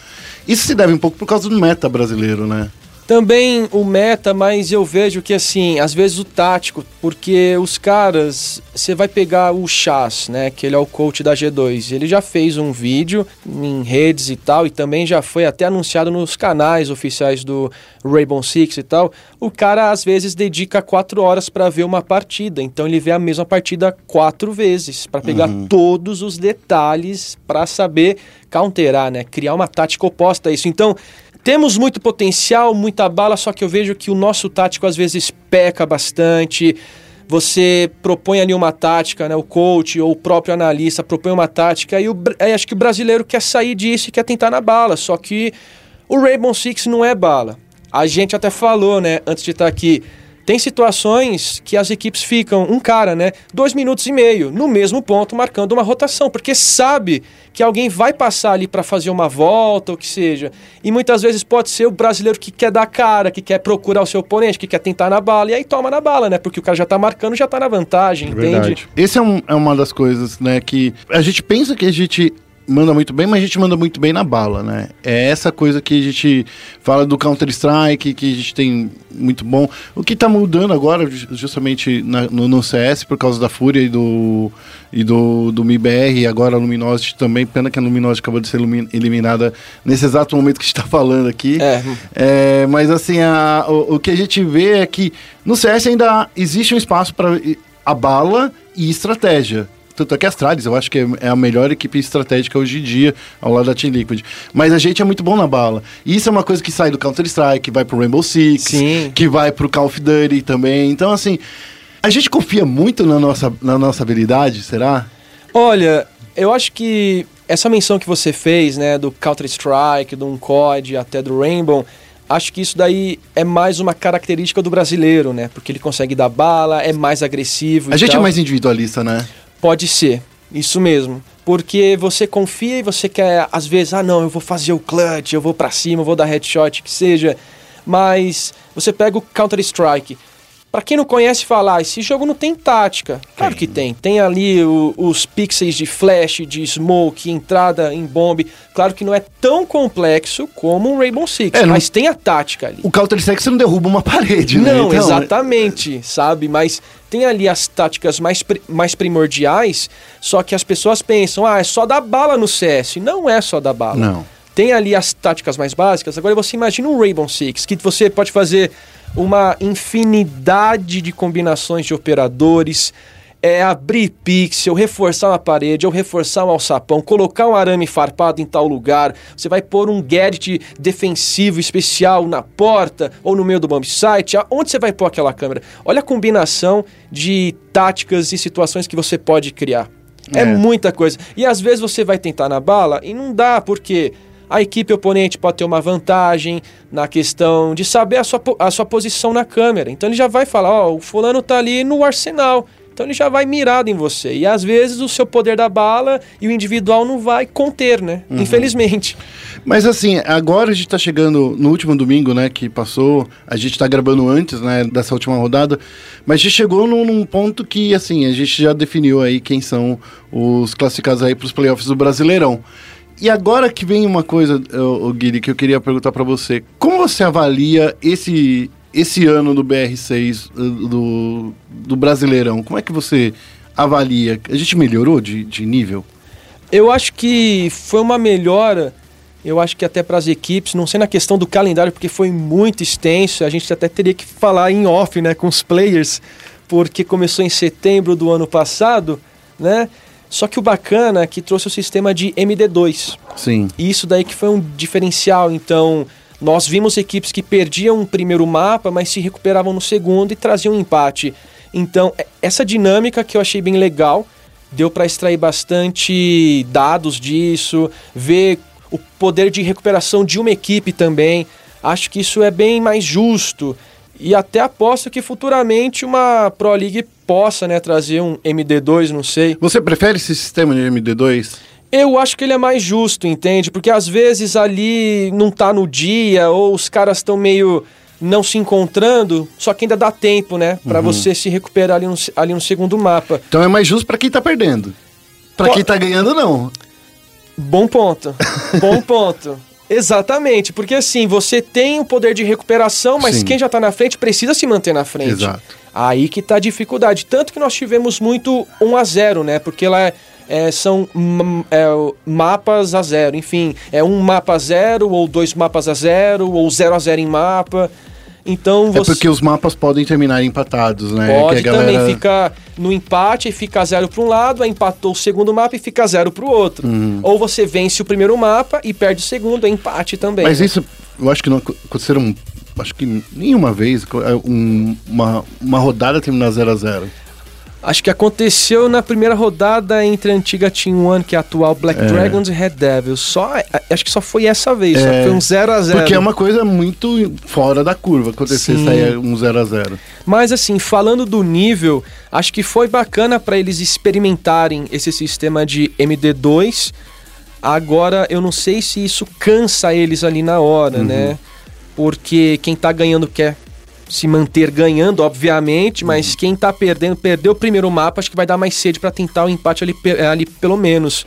Isso se deve um pouco por causa do meta brasileiro, né? Também o meta, mas eu vejo que assim, às vezes o tático, porque os caras, você vai pegar o Chas, né, que ele é o coach da G2, ele já fez um vídeo em redes e tal, e também já foi até anunciado nos canais oficiais do Rainbow Six e tal. O cara às vezes dedica quatro horas pra ver uma partida, então ele vê a mesma partida quatro vezes, pra pegar todos os detalhes pra saber counterar, né, criar uma tática oposta a isso. Então, temos muito potencial, muita bala, só que eu vejo que o nosso tático às vezes peca bastante. Você propõe ali uma tática, né? O coach ou o próprio analista propõe uma tática e o, acho que o brasileiro quer sair disso e quer tentar na bala. Só que o Rainbow Six não é bala. A gente até falou, né, antes de estar aqui. Tem situações que as equipes ficam, um cara, né, dois minutos e meio, no mesmo ponto, marcando uma rotação, porque sabe que alguém vai passar ali para fazer uma volta, ou que seja. E muitas vezes pode ser o brasileiro que quer dar cara, que quer procurar o seu oponente, que quer tentar na bala, e aí toma na bala, né? Porque o cara já tá marcando, já tá na vantagem, entende? Esse é, um- é uma das coisas, né, que a gente pensa que a gente manda muito bem, mas a gente manda muito bem na bala, né? É essa coisa que a gente fala do Counter-Strike, que a gente tem muito bom. O que tá mudando agora, ju- justamente na- no, no CS, por causa da Fúria e do, e do, do MIBR, e agora a Luminosity também, pena que a Luminosity acabou de ser elimi- eliminada nesse exato momento que a gente tá falando aqui. É. É, mas assim, a- o, o que a gente vê é que no CS ainda existe um espaço para a bala e estratégia. Tanto é que a Astralis, eu acho que é- é a melhor equipe estratégica hoje em dia, ao lado da Team Liquid. Mas a gente é muito bom na bala. E isso é uma coisa que sai do Counter-Strike, que vai pro Rainbow Six, Sim. que vai pro Call of Duty também. Então, assim, a gente confia muito na nossa, na nossa habilidade, será? Olha, eu acho que essa menção que você fez, né, do Counter-Strike, do COD, até do Rainbow, acho que isso daí é mais uma característica do brasileiro, né? Porque ele consegue dar bala, é mais agressivo. A gente é tal. mais individualista, né? Pode ser, isso mesmo. Porque você confia e você quer, às vezes, ah não, eu vou fazer o clutch, eu vou pra cima, eu vou dar headshot, que seja. Mas você pega o Counter-Strike. Pra quem não conhece, falar, esse jogo não tem tática. Claro que tem. Tem ali o- os pixels de flash, de smoke, entrada em bomb. Claro que não é tão complexo como um Rainbow Six, É, não- mas tem a tática ali. O Counter-Strike você não derruba uma parede, né? Não, Então, exatamente, sabe? Mas tem ali as táticas mais, pri- mais primordiais, só que as pessoas pensam, ah, é só dar bala no CS. Não é só dar bala. Não. Tem ali as táticas mais básicas. Agora você imagina um Rainbow Six, que você pode fazer uma infinidade de combinações de operadores, é abrir pixel, reforçar uma parede, ou reforçar um alçapão, colocar um arame farpado em tal lugar, você vai pôr um gadget defensivo especial na porta ou no meio do bomb site, onde você vai pôr aquela câmera? Olha a combinação de táticas e situações que você pode criar. É, É. muita coisa. E às vezes você vai tentar na bala e não dá, porque a equipe oponente pode ter uma vantagem na questão de saber a sua, a sua posição na câmera. Então ele já vai falar, ó, o fulano tá ali no arsenal. Então ele já vai mirado em você. E às vezes o seu poder da bala e o individual não vai conter, né? Infelizmente. Mas assim, agora a gente tá chegando no último domingo, né, que passou, a gente tá gravando antes, né, dessa última rodada, mas a gente chegou num, num ponto que, assim, a gente já definiu aí quem são os classificados aí pros playoffs do Brasileirão. E agora que vem uma coisa, ô, Guilherme, que eu queria perguntar pra você. Como você avalia esse, esse ano do BR6, uh, do, do Brasileirão? Como é que você avalia? A gente melhorou de, de nível? Eu acho que foi uma melhora, eu acho que até para as equipes, não sei na questão do calendário, porque foi muito extenso, a gente até teria que falar em off, né, com os players, porque começou em setembro do ano passado, né? Só que o bacana é que trouxe o sistema de MD2. Sim. E isso daí que foi um diferencial. Então, nós vimos equipes que perdiam o primeiro mapa, mas se recuperavam no segundo e traziam um empate. Então, é- essa dinâmica que eu achei bem legal, deu para extrair bastante dados disso, ver o poder de recuperação de uma equipe também. Acho que isso é bem mais justo. E até aposto que futuramente uma Pro League possa né, trazer um MD2, não sei. Você prefere esse sistema de MD2? Eu acho que ele é mais justo, entende? Porque às vezes ali não tá no dia, ou os caras estão meio não se encontrando, só que ainda dá tempo, né? Pra você se recuperar ali no, ali no segundo mapa. Então é mais justo pra quem tá perdendo. Po- quem tá ganhando, não. Bom ponto. Bom ponto. Exatamente, porque assim, você tem o poder de recuperação, mas Sim. quem já tá na frente precisa se manter na frente. Exato. Aí que tá a dificuldade. Tanto que nós tivemos muito 1 a 0 né? Porque lá é, são hum, é, mapas a zero. Enfim, é um mapa a zero, ou dois mapas a zero, ou 0 a 0 em mapa. Então É você porque os mapas podem terminar empatados, né? pode galera- também ficar no empate e fica zero para um lado, aí empatou o segundo mapa e fica zero para o outro. Uhum. Ou você vence o primeiro mapa e perde o segundo, é empate também. Mas né? isso, eu acho que não ac- aconteceram. Acho que nenhuma vez um- uma, uma rodada terminar 0 a 0 Acho que aconteceu na primeira rodada entre a antiga Team One, que é a atual Black É. Dragons e Red Devils. Só, acho que só foi essa vez, só É, foi um 0 a 0 Porque é uma coisa muito fora da curva acontecer Sim. sair um 0 a 0 Mas assim, falando do nível, acho que foi bacana para eles experimentarem esse sistema de MD2. Agora, eu não sei se isso cansa eles ali na hora, né? Porque quem tá ganhando quer se manter ganhando, obviamente, mas quem tá perdendo, perdeu o primeiro mapa, acho que vai dar mais sede para tentar o empate ali, ali pelo menos.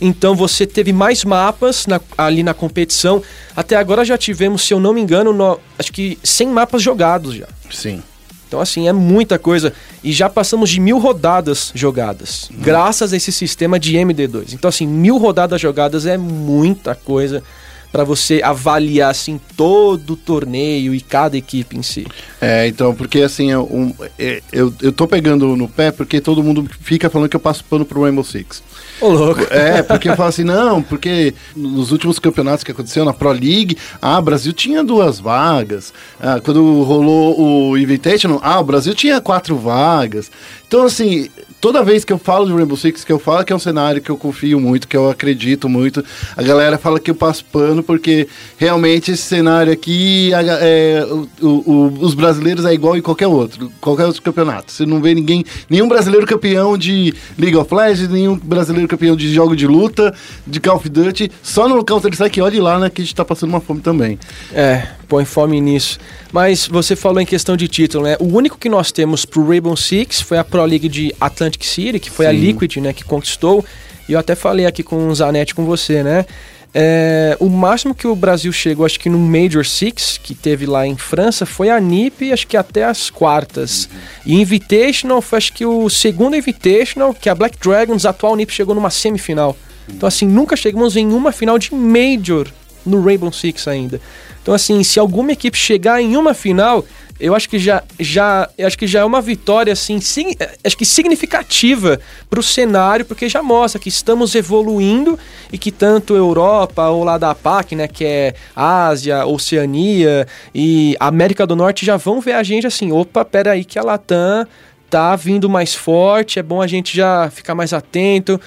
Então você teve mais mapas na- ali na competição. Até agora já tivemos, se eu não me engano, no- acho que 100 mapas jogados já. Sim. Então, assim, é muita coisa. E já passamos de mil rodadas jogadas. Graças a esse sistema de MD2. Então, assim, mil rodadas jogadas é muita coisa para você avaliar, assim, todo o torneio e cada equipe em si. É, então, porque assim, é um- é, eu, eu tô pegando no pé porque todo mundo fica falando que eu passo pano pro Rainbow Six. Ô, louco. É, porque eu falo assim, não, porque nos últimos campeonatos que aconteceu na Pro League, ah, o Brasil tinha duas vagas. Ah, quando rolou o Invitational, ah, o Brasil tinha quatro vagas. Então, assim, toda vez que eu falo de Rainbow Six, que eu falo que é um cenário que eu confio muito, que eu acredito muito, a galera fala que eu passo pano, porque realmente esse cenário aqui, a é, o- o- os brasileiros é igual em qualquer outro, qualquer outro campeonato. Você não vê ninguém, nenhum brasileiro campeão de League of Legends, nenhum brasileiro campeão de jogo de luta, de Call of Duty, só no Counter-Strike, olhe lá, né, que a gente tá passando uma fome também. É, põe fome nisso. Mas você falou em questão de título, né? O único que nós temos pro Rainbow Six foi a Pro League de Atlantic City, que foi a Sim. Liquid, né, que conquistou. E eu até falei aqui com o Zanetti com você, né? É, o máximo que o Brasil chegou, acho que no Major Six, que teve lá em França, foi a NIP, acho que até as quartas. E Invitational foi, acho que o segundo Invitational, que a Black Dragons, a atual NIP, chegou numa semifinal. Então, assim, nunca chegamos em uma final de Major no Rainbow Six ainda. Então, assim, se alguma equipe chegar em uma final, eu acho que já, já, acho que já é uma vitória, assim, sig- eh, acho que significativa para o cenário, porque já mostra que estamos evoluindo e que tanto Europa ou lá da PAC, né, que é Ásia, Oceania e América do Norte já vão ver a gente assim, opa, pera aí que a Latam tá vindo mais forte, é bom a gente já ficar mais atento.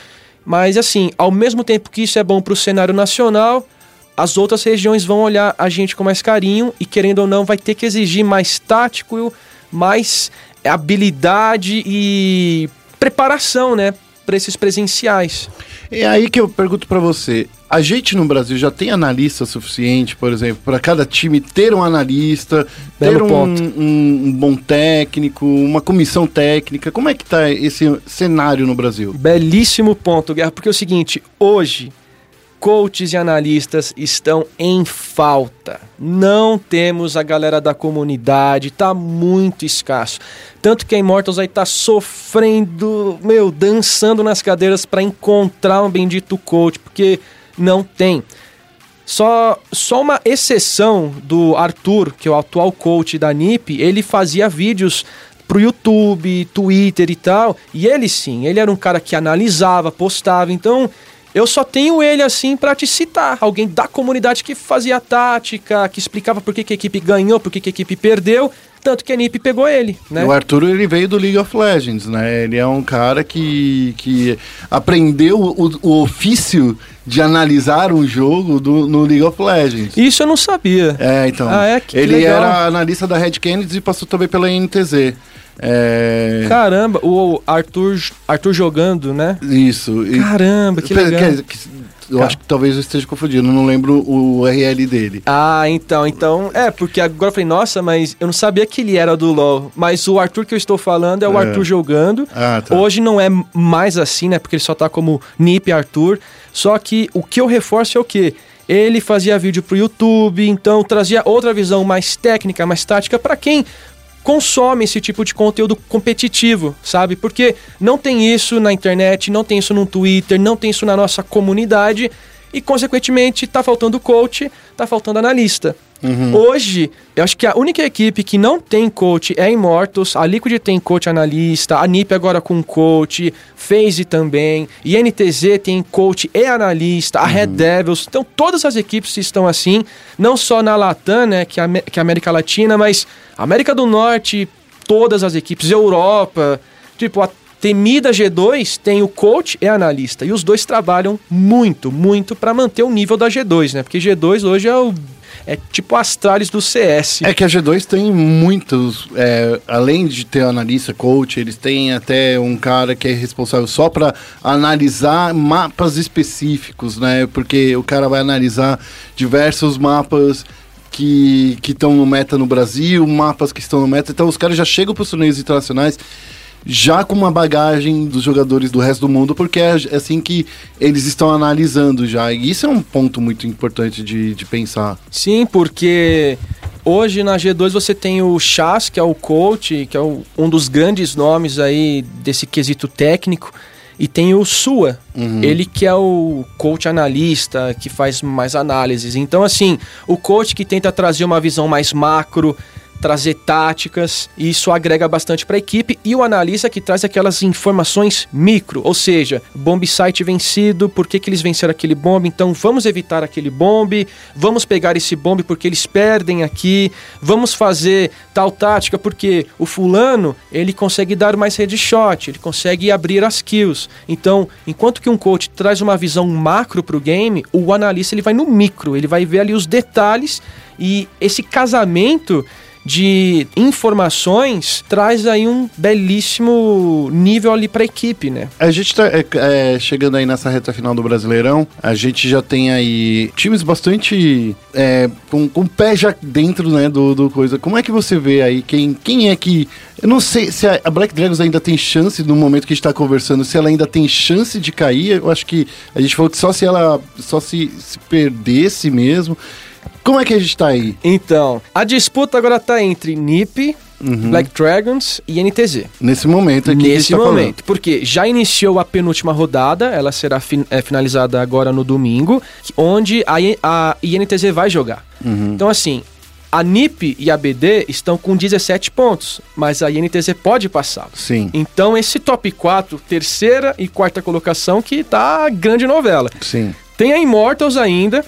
Mas assim, ao mesmo tempo que isso é bom para o cenário nacional, as outras regiões vão olhar a gente com mais carinho e, querendo ou não, vai ter que exigir mais tático, mais habilidade e preparação, né? Para esses presenciais. É aí que eu pergunto pra você. A gente no Brasil já tem analista suficiente, por exemplo, para cada time ter um analista, Belo ter um, um- um bom técnico, uma comissão técnica. Como é que tá esse cenário no Brasil? Belíssimo ponto, Guerra, porque é o seguinte, hoje coaches e analistas estão em falta. Não temos a galera da comunidade, tá muito escasso. Tanto que a Immortals aí tá sofrendo, meu, dançando nas cadeiras para encontrar um bendito coach, porque não tem. Só, só uma exceção do Arthur, que é o atual coach da NIP, ele fazia vídeos pro YouTube, Twitter e tal, e ele sim, ele era um cara que analisava, postava, então eu só tenho ele assim pra te citar, alguém da comunidade que fazia tática, que explicava por que, que a equipe ganhou, por que, que a equipe perdeu, tanto que a NIP pegou ele, né? O Arthur ele veio do League of Legends, né? Ele é um cara que, que aprendeu o, o ofício de analisar um jogo do, no League of Legends. Isso eu não sabia. É, então. Ah, é? Que ele legal. era analista da Red Kennedy e passou também pela NTZ. É, Caramba, o Arthur, Arthur jogando, né? isso. E- Caramba, que legal. quer- que- eu acho que talvez eu esteja confundindo, não lembro o URL dele. Ah, então, então, é, porque agora eu falei, nossa, mas eu não sabia que ele era do LoL, mas o Arthur que eu estou falando é o É. Arthur jogando. Ah, tá. Hoje não é mais assim, né, porque ele só tá como Nip Arthur, só que o que eu reforço é o quê? Ele fazia vídeo pro YouTube, então trazia outra visão mais técnica, mais tática para quem consome esse tipo de conteúdo competitivo, sabe? Porque não tem isso na internet, não tem isso no Twitter, não tem isso na nossa comunidade e, consequentemente, tá faltando coach, tá faltando analista. Hoje, eu acho que a única equipe que não tem coach é a Immortals, a Liquid tem coach analista, a NiP agora com coach, FaZe também, INTZ tem coach e analista, a Red Devils, então todas as equipes estão assim, não só na Latam, né, que é a Amé- que é a América Latina, mas América do Norte, todas as equipes, Europa, tipo, a temida G2 tem o coach e analista, e os dois trabalham muito, muito para manter o nível da G2, né, porque G2 hoje é o é tipo Astralis do CS. É que a G2 tem muitos, é, além de ter analista, coach, eles têm até um cara que é responsável só para analisar mapas específicos, né? Porque o cara vai analisar diversos mapas que estão no meta no Brasil, mapas que estão no meta. Então os caras já chegam para os torneios internacionais já com uma bagagem dos jogadores do resto do mundo, porque é assim que eles estão analisando já. E isso é um ponto muito importante de, de pensar. Sim, porque hoje na G2 você tem o Chas, que é o coach, que é o- um dos grandes nomes aí desse quesito técnico, e tem o Sua, ele que é o coach analista, que faz mais análises. Então, assim, o coach que tenta trazer uma visão mais macro, trazer táticas, e isso agrega bastante para a equipe, e o analista que traz aquelas informações micro, ou seja, bomb site vencido, por que, que eles venceram aquele bomb, então vamos evitar aquele bomb, vamos pegar esse bomb porque eles perdem aqui, vamos fazer tal tática porque o fulano, ele consegue dar mais headshot, ele consegue abrir as kills. Então, enquanto que um coach traz uma visão macro para o game, o analista ele vai no micro, ele vai ver ali os detalhes e esse casamento de informações traz aí um belíssimo nível ali para a equipe, né? A gente tá é, é, chegando aí nessa reta final do Brasileirão. A gente já tem aí times bastante é, com, com o pé já dentro, né, do, do coisa. Como é que você vê aí quem, quem é que. Eu não sei se a, Black Dragons ainda tem chance no momento que a gente tá conversando, se ela ainda tem chance de cair. Eu acho que a gente falou que só se ela só se, se perdesse mesmo. Como é que a gente tá aí? Então, a disputa agora tá entre NiP, Black Dragons e NTZ. Nesse momento aqui Nesse tá momento, porque já iniciou a penúltima rodada, ela será fin- é, finalizada agora no domingo, onde a, I- a INTZ vai jogar. Então, assim, a NiP e a BD estão com 17 pontos, mas a INTZ pode passar. Sim, Então, esse top 4, terceira e quarta colocação, que tá a grande novela. sim. Tem a Immortals ainda,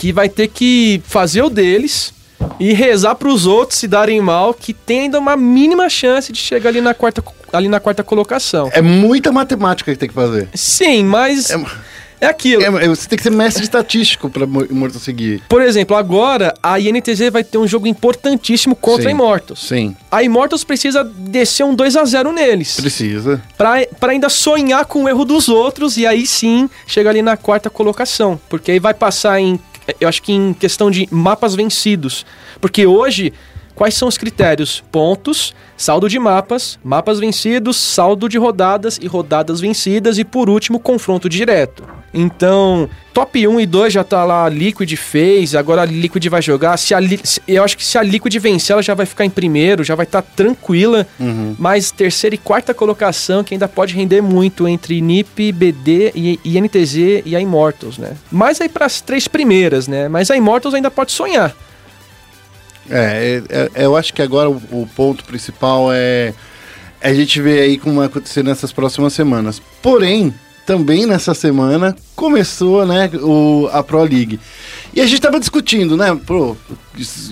que vai ter que fazer o deles e rezar pros outros se darem mal, que tem ainda uma mínima chance de chegar ali na quarta, ali na quarta colocação. É muita matemática que tem que fazer. Sim, mas É- É aquilo. É, você tem que ser mestre estatístico pra Mo- Immortal seguir. Por exemplo, agora a INTZ vai ter um jogo importantíssimo contra Sim. a Immortals. Sim, A Immortals precisa descer um 2 a 0 neles. precisa. Pra ainda sonhar com o erro dos outros e aí sim chegar ali na quarta colocação. Porque aí vai passar em. Eu acho que em questão de mapas vencidos. Porque hoje, quais são os critérios? Pontos, saldo de mapas, mapas vencidos, saldo de rodadas e rodadas vencidas e por último, confronto direto. Então, top 1 e 2 já tá lá, a Liquid fez, agora a Liquid vai jogar. Se a Li- eu acho que se a Liquid vencer, ela já vai ficar em primeiro, já vai estar tranquila. Mas terceira e quarta colocação, que ainda pode render muito entre NiP, BD e, NTZ e a Immortals, né? Mais aí pras três primeiras, né? Mas a Immortals ainda pode sonhar. É, é- é- eu acho que agora o, o ponto principal é, é a gente ver aí como vai acontecer nessas próximas semanas. Porém, também nessa semana começou, né, o, a Pro League. E a gente tava discutindo, né, pô,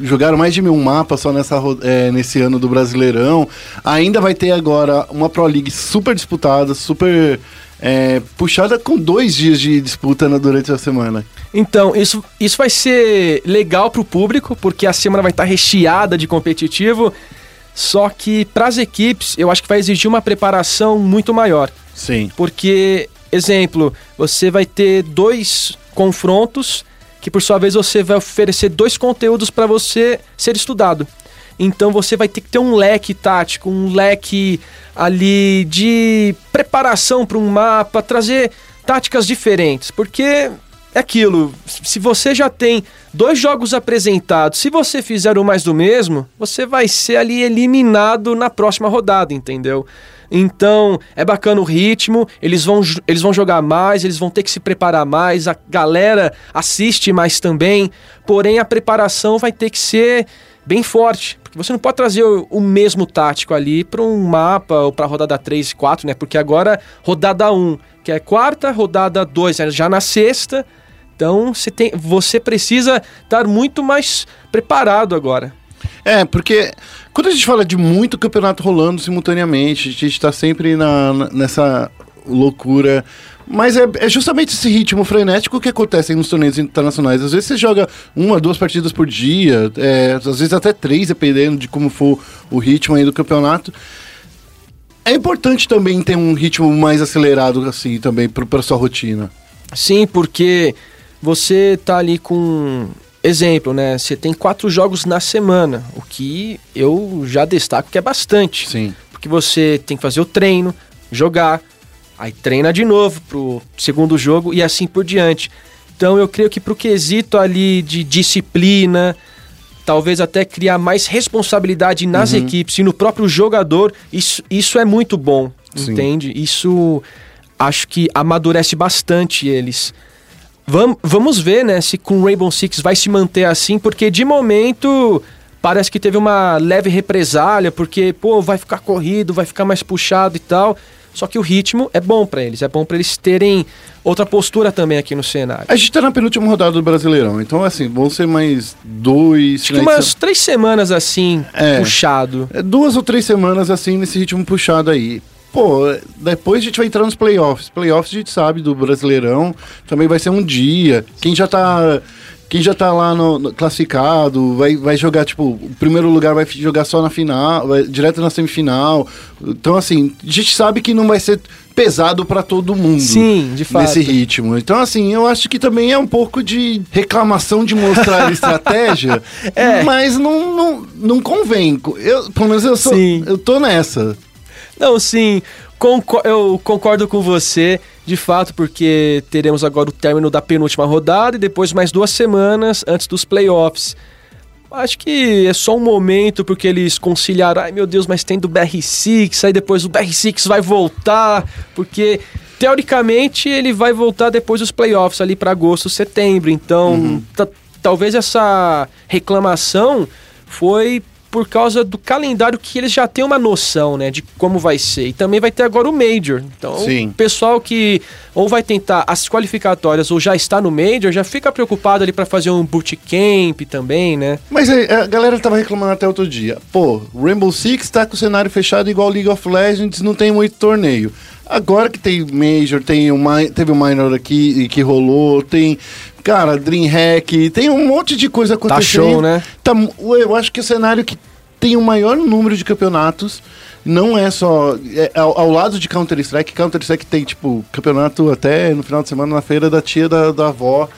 jogaram mais de mil mapas só nessa, é, nesse ano do Brasileirão. Ainda vai ter agora uma Pro League super disputada, super é, puxada com dois dias de disputa na- durante a semana. Então, isso, isso vai ser legal pro público, porque a semana vai estar recheada de competitivo. Só que pras equipes, eu acho que vai exigir uma preparação muito maior. Sim. Porque, exemplo, você vai ter dois confrontos que por sua vez você vai oferecer dois conteúdos para você ser estudado. Então você vai ter que ter um leque tático, um leque ali de preparação para um mapa, trazer táticas diferentes, porque é aquilo, se você já tem dois jogos apresentados, se você fizer o mais do mesmo, você vai ser ali eliminado na próxima rodada, entendeu? Então, é bacana o ritmo, eles vão, eles vão jogar mais, eles vão ter que se preparar mais, a galera assiste mais também, porém a preparação vai ter que ser bem forte, porque você não pode trazer o, o mesmo tático ali para um mapa ou para rodada 3 e 4, né? Porque agora rodada 1, que é quarta, rodada 2 é já na sexta, então você, tem, você precisa estar muito mais preparado agora. É, porque quando a gente fala de muito campeonato rolando simultaneamente, a gente tá sempre na, nessa loucura. Mas é, é justamente esse ritmo frenético que acontece nos torneios internacionais. Às vezes você joga uma, duas partidas por dia, é, às vezes até três, dependendo de como for o ritmo aí do campeonato. É importante também ter um ritmo mais acelerado, assim, também, pra sua rotina. Sim, porque você tá ali com. Exemplo, né? Você tem quatro jogos na semana, o que eu já destaco que é bastante. Sim. Porque você tem que fazer o treino, jogar, aí treina de novo pro segundo jogo e assim por diante. Então eu creio que pro quesito ali de disciplina, talvez até criar mais responsabilidade nas equipes e no próprio jogador, isso, isso é muito bom, Sim. entende? Isso acho que amadurece bastante eles. Vam, vamos ver, né, se com Rainbow Six vai se manter assim, porque de momento parece que teve uma leve represália, porque, pô, vai ficar corrido, vai ficar mais puxado e tal. Só que o ritmo é bom pra eles, é bom pra eles terem outra postura também aqui no cenário. A gente tá na penúltima rodada do Brasileirão, então, assim, vão ser mais dois... Acho que umas três semanas assim, É. puxado. É, duas ou três semanas assim nesse ritmo puxado aí. Pô, depois a gente vai entrar nos playoffs. Playoffs a gente sabe do Brasileirão, também vai ser um dia. Quem já tá quem já tá lá no, no- classificado, vai, vai jogar, tipo, o primeiro lugar vai jogar só na final, vai direto na semifinal. Então, assim, a gente sabe que não vai ser pesado pra todo mundo. Sim, de fato. Nesse ritmo. Então, assim, eu acho que também é um pouco de reclamação de mostrar estratégia, É. mas não, não, não convém. Eu, pelo menos eu, sou, Sim. eu tô nessa. Não, sim, conco- eu concordo com você, de fato, porque teremos agora o término da penúltima rodada e depois mais duas semanas antes dos playoffs. Acho que é só um momento porque eles conciliaram, ai meu Deus, mas tem do BR6, aí depois o BR6 vai voltar, porque teoricamente ele vai voltar depois dos playoffs ali para agosto, setembro. Então, ta- talvez essa reclamação foi por causa do calendário que eles já têm uma noção, né, de como vai ser. E também vai ter agora o Major. Então, Sim. o pessoal que ou vai tentar as qualificatórias ou já está no Major, já fica preocupado ali para fazer um bootcamp também, né? Mas a galera tava reclamando até outro dia. Pô, Rainbow Six tá com o cenário fechado igual League of Legends, não tem muito torneio. Agora que tem Major, tem Mi- teve o Minor aqui que rolou, tem, cara, Dreamhack, tem um monte de coisa acontecendo. show, né? Tá eu acho que o cenário que tem o maior número de campeonatos não é só. é ao, ao lado de Counter-Strike, Counter-Strike tem, tipo, campeonato até no final de semana na feira da tia da, da avó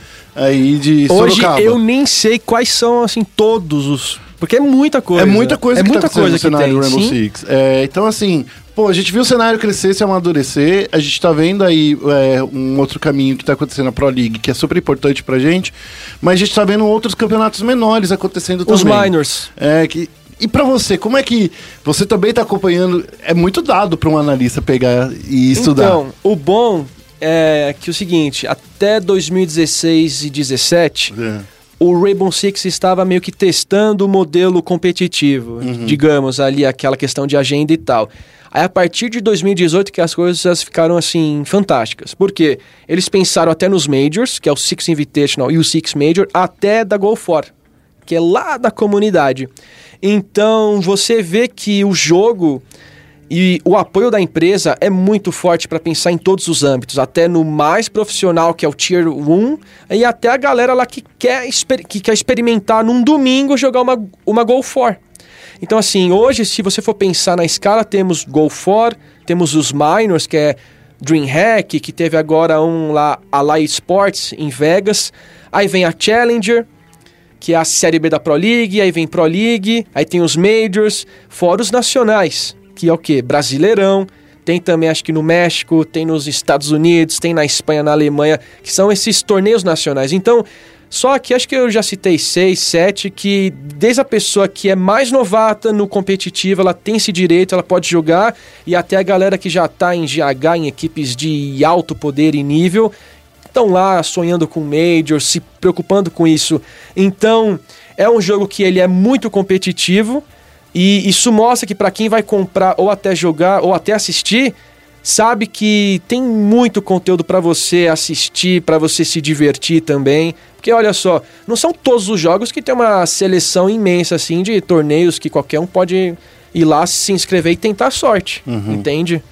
aí de Hoje Sorocaba. eu nem sei quais são, assim, todos os. Porque é muita coisa. É muita coisa é que muita tá coisa no que cenário tem. Rainbow sim. Six. É, então, assim, pô, a gente viu o cenário crescer, se amadurecer. A gente tá vendo aí é, um outro caminho que tá acontecendo na Pro League, que é super importante pra gente. Mas a gente tá vendo outros campeonatos menores acontecendo Os também. minors. É, que, e pra você, como é que você também tá acompanhando? É muito dado pra um analista pegar e estudar. Então, o bom é que o seguinte, até 2016 e 17, É. o Rainbow Six estava meio que testando o modelo competitivo, digamos, ali aquela questão de agenda e tal. Aí a partir de 2018 que as coisas ficaram assim fantásticas. Por quê? Eles pensaram até nos Majors, que é o Six Invitational e o Six Major, até da Go For, que é lá da comunidade. Então você vê que o jogo e o apoio da empresa é muito forte para pensar em todos os âmbitos, até no mais profissional, que é o Tier 1, e até a galera lá que quer, que quer experimentar num domingo jogar uma, uma Go 4. Então, assim, hoje, se você for pensar na escala, temos Go 4, temos os Minors, que é DreamHack, que teve agora um lá, a Light Sports, em Vegas. Aí vem a Challenger, que é a Série B da Pro League, aí vem Pro League, aí tem os Majors, fora os nacionais, que é o quê? Brasileirão, tem também acho que no México, tem nos Estados Unidos, tem na Espanha, na Alemanha, que são esses torneios nacionais. Então, só que acho que eu já citei seis, sete, que desde a pessoa que é mais novata no competitivo, ela tem esse direito, ela pode jogar, e até a galera que já tá em GH, em equipes de alto poder e nível, estão lá sonhando com Major, se preocupando com isso. Então, é um jogo que ele é muito competitivo e isso mostra que para quem vai comprar ou até jogar ou até assistir, sabe que tem muito conteúdo para você assistir, para você se divertir também. Porque olha só, não são todos os jogos que tem uma seleção imensa assim de torneios que qualquer um pode ir lá se inscrever e tentar a sorte, entende?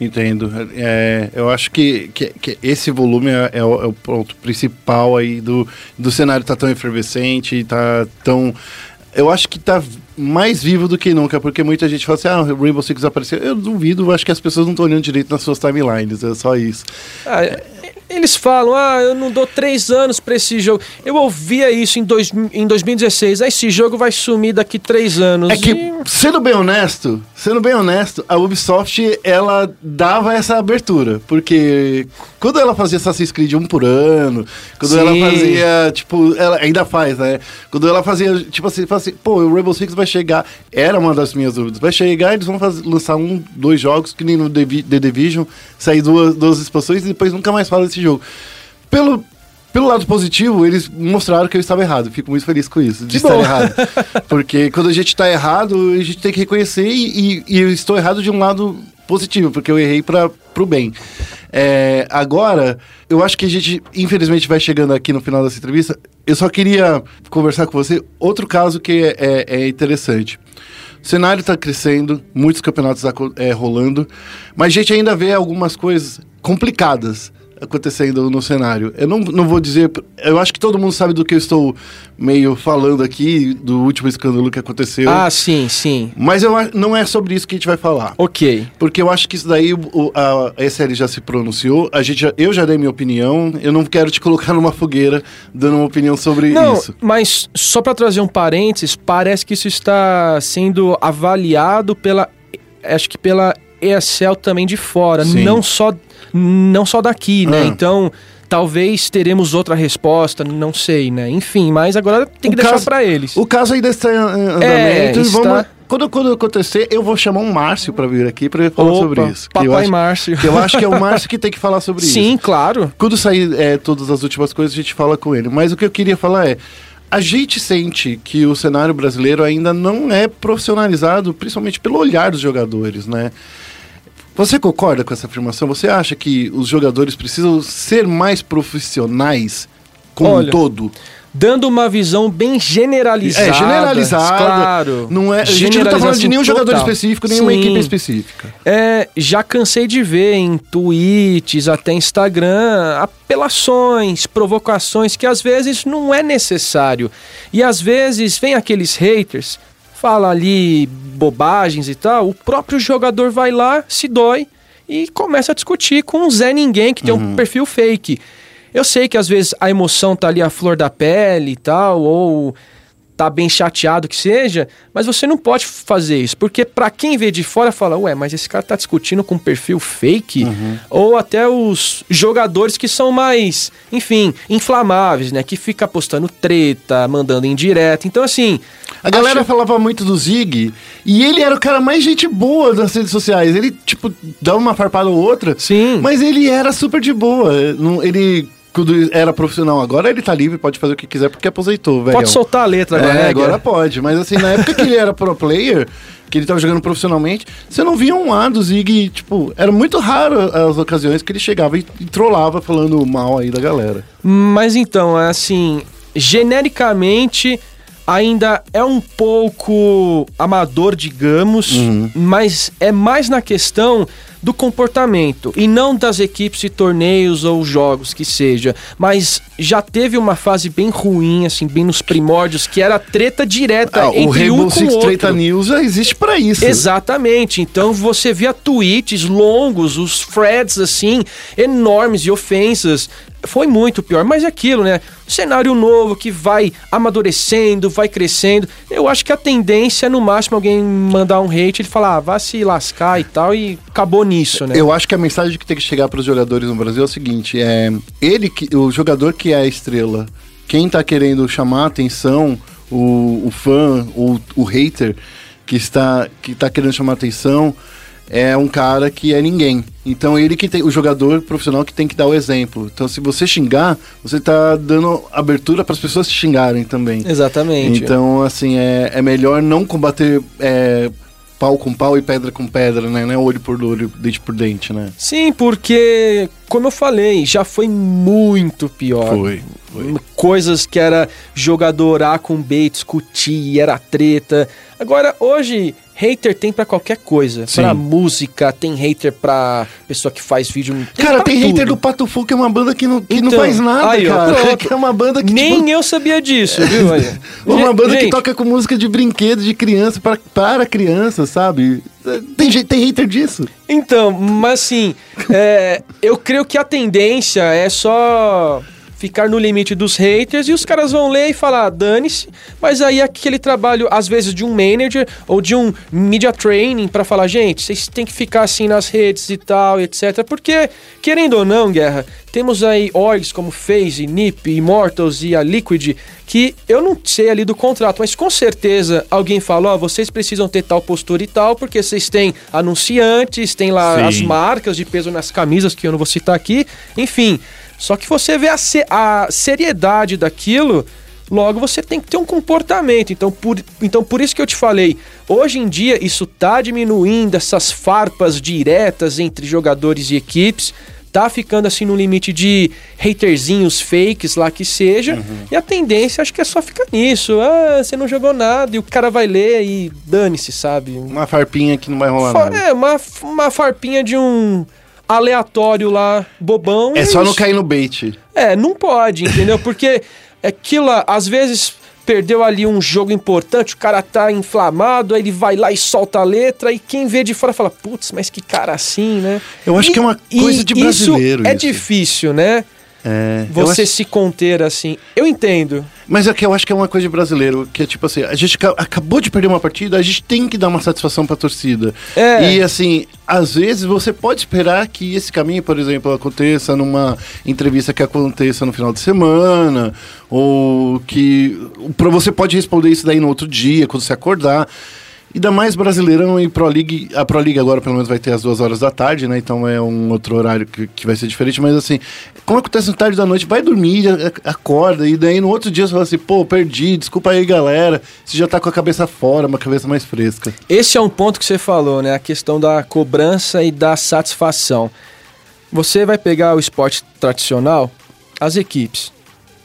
Entendo. É, eu acho que, que, que esse volume é, é o, é o ponto principal aí do, do cenário tá tão efervescente, tá tão... Eu acho que tá mais vivo do que nunca, porque muita gente fala assim, ah, Rainbow Six apareceu. Eu duvido, acho que as pessoas não estão olhando direito nas suas timelines, é só isso. Ah, eles falam, ah, eu não dou três anos pra esse jogo. Eu ouvia isso em, dois, em 2016. Ah, esse jogo vai sumir daqui três anos. É que, E- sendo bem honesto, sendo bem honesto, a Ubisoft, ela dava essa abertura, porque quando ela fazia Assassin's Creed um por ano, quando Sim. ela fazia, tipo, ela ainda faz, né? Quando ela fazia, tipo assim, fala assim, pô, o Rainbow Six vai chegar, era uma das minhas dúvidas, vai chegar, eles vão faz- lançar um, dois jogos, que nem no The, The Division, sair duas, duas expansões e depois nunca mais fala desse jogo. Pelo... Pelo lado positivo, eles mostraram que eu estava errado. Fico muito feliz com isso, de estar bom. errado. Porque quando a gente está errado, a gente tem que reconhecer e, e- e eu estou errado de um lado positivo, porque eu errei para o bem. É, agora, eu acho que a gente, infelizmente, vai chegando aqui no final dessa entrevista. Eu só queria conversar com você outro caso que é, é- é interessante. O cenário está crescendo, muitos campeonatos é, rolando, mas a gente ainda vê algumas coisas complicadas acontecendo no cenário. Eu não, não vou dizer. Eu acho que todo mundo sabe do que eu estou meio falando aqui, do último escândalo que aconteceu. Ah, sim, sim. Mas eu, a- não é sobre isso que a gente vai falar. Ok. Porque eu acho que isso daí o- o- a SL já se pronunciou, a gente já- eu já dei minha opinião, eu não quero te colocar numa fogueira dando uma opinião sobre Não, isso. mas só pra trazer um parênteses, parece que isso está sendo avaliado pela. Acho que pela ESL também de fora, Sim. não só, não só daqui, né? Ah. Então. Talvez teremos outra resposta, não sei, né? Enfim, mas agora tem que O deixar pra eles. O caso ainda está em andamento É, e vamos... está- Quando, quando acontecer, eu vou chamar um Márcio pra vir aqui pra falar Opa, sobre isso. que eu Papai acho, Márcio. eu acho que é o Márcio que tem que falar sobre isso. Sim, claro. Quando sair é, todas as últimas coisas, a gente fala com ele. Mas o que eu queria falar é. A gente sente que o cenário brasileiro ainda não é profissionalizado, principalmente pelo olhar dos jogadores, né? Você concorda com essa afirmação? Você acha que os jogadores precisam ser mais profissionais como Olha, um todo? dando uma visão bem generalizada. É, generalizada. Claro. Não é, a gente não tá falando de nenhum jogador total. específico, nenhuma Sim. equipe específica. É, já cansei de ver em tweets, até Instagram, apelações, provocações que às vezes não é necessário. E às vezes vem aqueles haters, fala ali bobagens e tal, o próprio jogador vai lá, se dói e começa a discutir com um Zé Ninguém que tem um perfil fake. Eu sei que às vezes a emoção tá ali à flor da pele e tal, ou tá bem chateado que seja, mas você não pode fazer isso, porque pra quem vê de fora fala, ué, mas esse cara tá discutindo com um perfil fake, ou até os jogadores que são mais, enfim, inflamáveis, né, que fica postando treta, mandando indireta. Então assim, A galera acho- falava muito do Zig e ele era o cara mais gente boa das redes sociais. Ele, tipo, dava uma farpada ou outra. Sim. Mas ele era super de boa. Ele, quando era profissional, agora ele tá livre, pode fazer o que quiser porque aposentou, velho. pode soltar a letra agora, É, né, agora pode. Mas assim, na época que ele era pro player, que ele tava jogando profissionalmente, você não via um A do Zig, tipo, era muito raro as ocasiões que ele chegava e, e trollava falando mal aí da galera. Mas então, é assim, genericamente ainda é um pouco amador, digamos, mas é mais na questão do comportamento e não das equipes e torneios ou jogos que seja, mas já teve uma fase bem ruim, assim, bem nos primórdios, que era treta direta Ah, o entre Rainbow um com Six o outro. Treta News já existe pra isso. Exatamente. Então você via tweets longos, os threads assim, enormes de ofensas. Foi muito pior, mas é aquilo, né? Cenário novo que vai amadurecendo, vai crescendo. Eu acho que a tendência é no máximo alguém mandar um hate e falar, ah, vá se lascar e tal, e acabou nisso, né? Eu acho que a mensagem que tem que chegar para os jogadores no Brasil é o seguinte: é ele que o jogador que é a estrela, quem tá querendo chamar a atenção, o, o fã, o, o hater que está que tá querendo chamar a atenção é um cara que é ninguém. Então ele que tem o jogador profissional que tem que dar o exemplo. Então se você xingar, você tá dando abertura para as pessoas te xingarem também. Exatamente. Então, assim, é, é melhor não combater é, pau com pau e pedra com pedra, né? Não é olho por olho, dente por dente, né? Sim, porque, como eu falei, já foi muito pior. Foi, foi. Coisas que era jogador A com B discutir, era treta. Agora, hoje, hater tem pra qualquer coisa. Sim. Pra música, tem hater pra pessoa que faz vídeo. Cara, pra tem hater tudo. do Pato Fu, que é uma banda que não, que não Então, faz nada, aí, cara. Que é uma banda que, Nem tipo, eu sabia disso, viu? Olha. uma banda que Gente, toca com música de brinquedo de criança para, para criança, sabe? Tem, tem hater disso. Então, mas assim, é, eu creio que a tendência é só ficar no limite dos haters e os caras vão ler e falar, "Ah, dane-se, mas aí aquele trabalho, às vezes, de um manager ou de um media training pra falar, gente, vocês têm que ficar assim nas redes e tal, etc. Porque, querendo ou não, Guerra, temos aí orgs como FaZe, NiP, Immortals e a Liquid, que eu não sei ali do contrato, mas com certeza alguém fala, ó, vocês precisam ter tal postura e tal, porque vocês têm anunciantes, tem lá Sim. as marcas de peso nas camisas, que eu não vou citar aqui, enfim. Só que você vê a, a seriedade daquilo, logo você tem que ter um comportamento. Então por, então, por isso que eu te falei, hoje em dia isso tá diminuindo, essas farpas diretas entre jogadores e equipes. Tá ficando assim no limite de haterzinhos fakes lá que seja. E a tendência acho que é só ficar nisso. Ah, você não jogou nada e o cara vai ler e dane-se, sabe? Uma farpinha que não vai rolar Fa- nada. é, uma, uma farpinha de um aleatório lá, bobão. É e só não isso. cair no bait. É, não pode, entendeu? Porque aquilo, lá, às vezes, perdeu ali um jogo importante, o cara tá inflamado, aí ele vai lá e solta a letra, e quem vê de fora fala, putz, mas que cara assim, né? Eu acho E- que é uma coisa de brasileiro Isso é isso. difícil, né? É, Você acho- se conter assim. Eu entendo. Mas é que eu acho que é uma coisa de brasileiro, que é tipo assim, a gente ca- acabou de perder uma partida, a gente tem que dar uma satisfação pra torcida. É. E assim, às vezes você pode esperar que esse caminho, por exemplo, aconteça numa entrevista que aconteça no final de semana, ou que pra você pode responder isso daí no outro dia, quando você acordar. Ainda mais Brasileirão e Pro League. A Pro League agora, pelo menos, vai ter às duas horas da tarde, né? Então é um outro horário que, que vai ser diferente. Mas assim, como acontece no tarde da noite, vai dormir, acorda. E daí no outro dia você fala assim, pô, perdi, desculpa aí, galera. Você já tá com a cabeça fora, uma cabeça mais fresca. Esse é um ponto que você falou, né? A questão da cobrança e da satisfação. Você vai pegar o esporte tradicional, as equipes.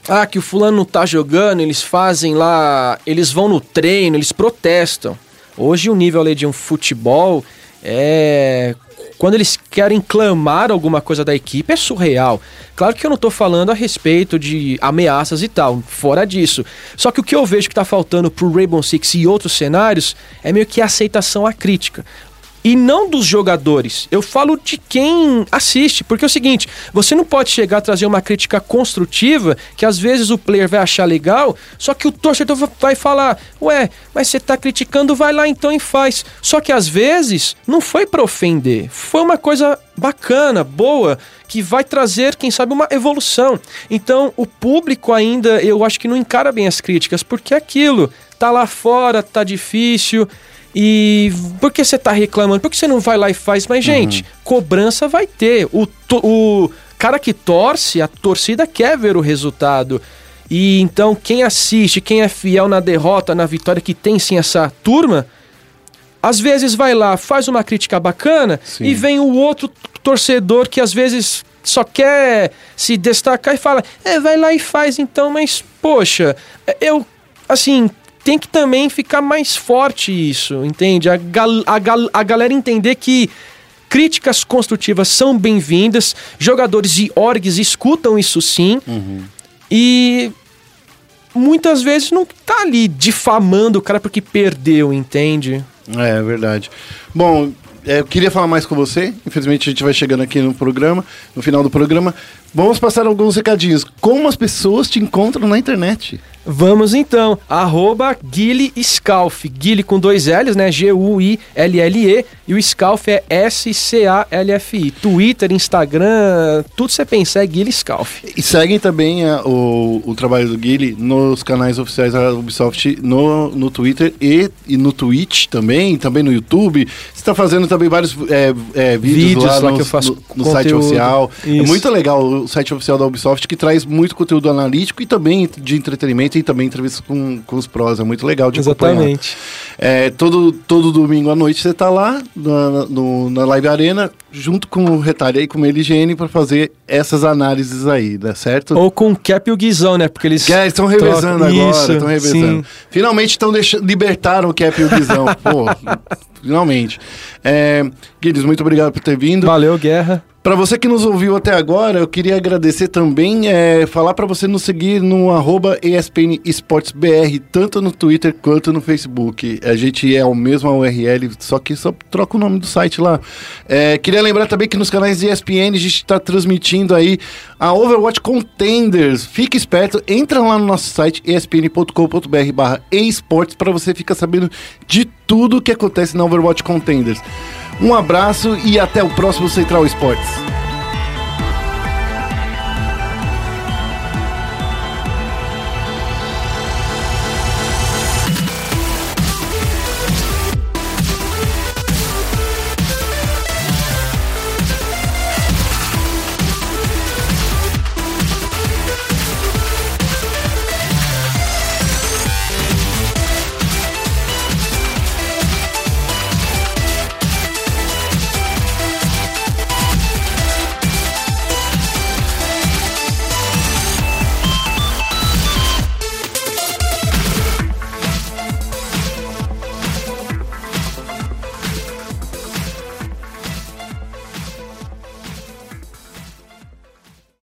Ah, que o fulano não tá jogando, eles fazem lá, eles vão no treino, eles protestam. Hoje o nível ali de um futebol é quando eles querem clamar alguma coisa da equipe, é surreal. Claro que eu não tô falando a respeito de ameaças e tal, fora disso. Só que o que eu vejo que tá faltando pro Rainbow Six e outros cenários é meio que aceitação à crítica e não dos jogadores. Eu falo de quem assiste, porque é o seguinte, você não pode chegar a trazer uma crítica construtiva que às vezes o player vai achar legal, só que o torcedor vai falar: "Ué, mas você tá criticando, vai lá então e faz". Só que às vezes não foi para ofender, foi uma coisa bacana, boa, que vai trazer, quem sabe, uma evolução. Então, o público ainda, eu acho que não encara bem as críticas, porque é aquilo tá lá fora, tá difícil, e por que você tá reclamando? Por que você não vai lá e faz? Mas, gente, cobrança vai ter. O, o cara que torce, a torcida quer ver o resultado. E então, quem assiste, quem é fiel na derrota, na vitória, que tem sim essa turma, às vezes vai lá, faz uma crítica bacana Sim. e vem o outro torcedor que às vezes só quer se destacar e fala: é, vai lá e faz então, mas poxa, eu, assim, tem que também ficar mais forte isso, entende? A, gal- a, gal- a galera entender que críticas construtivas são bem-vindas, jogadores e orgs escutam isso sim, e muitas vezes não tá ali difamando o cara porque perdeu, entende? É, é verdade. Bom, é, eu queria falar mais com você. Infelizmente a gente vai chegando aqui no programa, no final do programa. Vamos passar alguns recadinhos. Como as pessoas te encontram na internet? Vamos então, arroba Guile Scalf, Guile com dois L's, né, G-U-I-L-L-E, e o Scalf é S-C-A-L-F-I, Twitter, Instagram, tudo você pensa é Guile Scalf. E seguem também a- o, o trabalho do Guile nos canais oficiais da Ubisoft no, no Twitter e, e no Twitch também, também no YouTube. Você está fazendo também vários é, é, vídeos, Vídeos lá, lá no, que eu faço no, no site oficial. É Isso. muito legal o site oficial da Ubisoft que traz muito conteúdo analítico e também de entretenimento e também entrevistas com, com os prós. É muito legal de acompanhar. Exatamente. É, todo, todo domingo à noite você tá lá na, no- na Live Arena, junto com o Retalha e com o Meligene para fazer essas análises aí, né? Certo? Ou com o Cap e o Guizão, né, porque eles... É, estão revezando trocam- agora, estão revezando. sim. Finalmente estão libertaram o Cap e o Guizão. Pô, finalmente. É, Guilherme, muito obrigado por ter vindo. Valeu, Guerra. Para você que nos ouviu até agora, eu queria agradecer também, é, falar para você nos seguir no arroba ESPN Esportes BR, tanto no Twitter quanto no Facebook. A gente é o mesmo URL, só que só troca o nome do site lá. É, queria lembrar também que nos canais ESPN a gente está transmitindo aí a Overwatch Contenders. Fique esperto, entra lá no nosso site espn.com.br barra esportes para você ficar sabendo de tudo que acontece na Overwatch Contenders. Um abraço e até o próximo Central Esportes.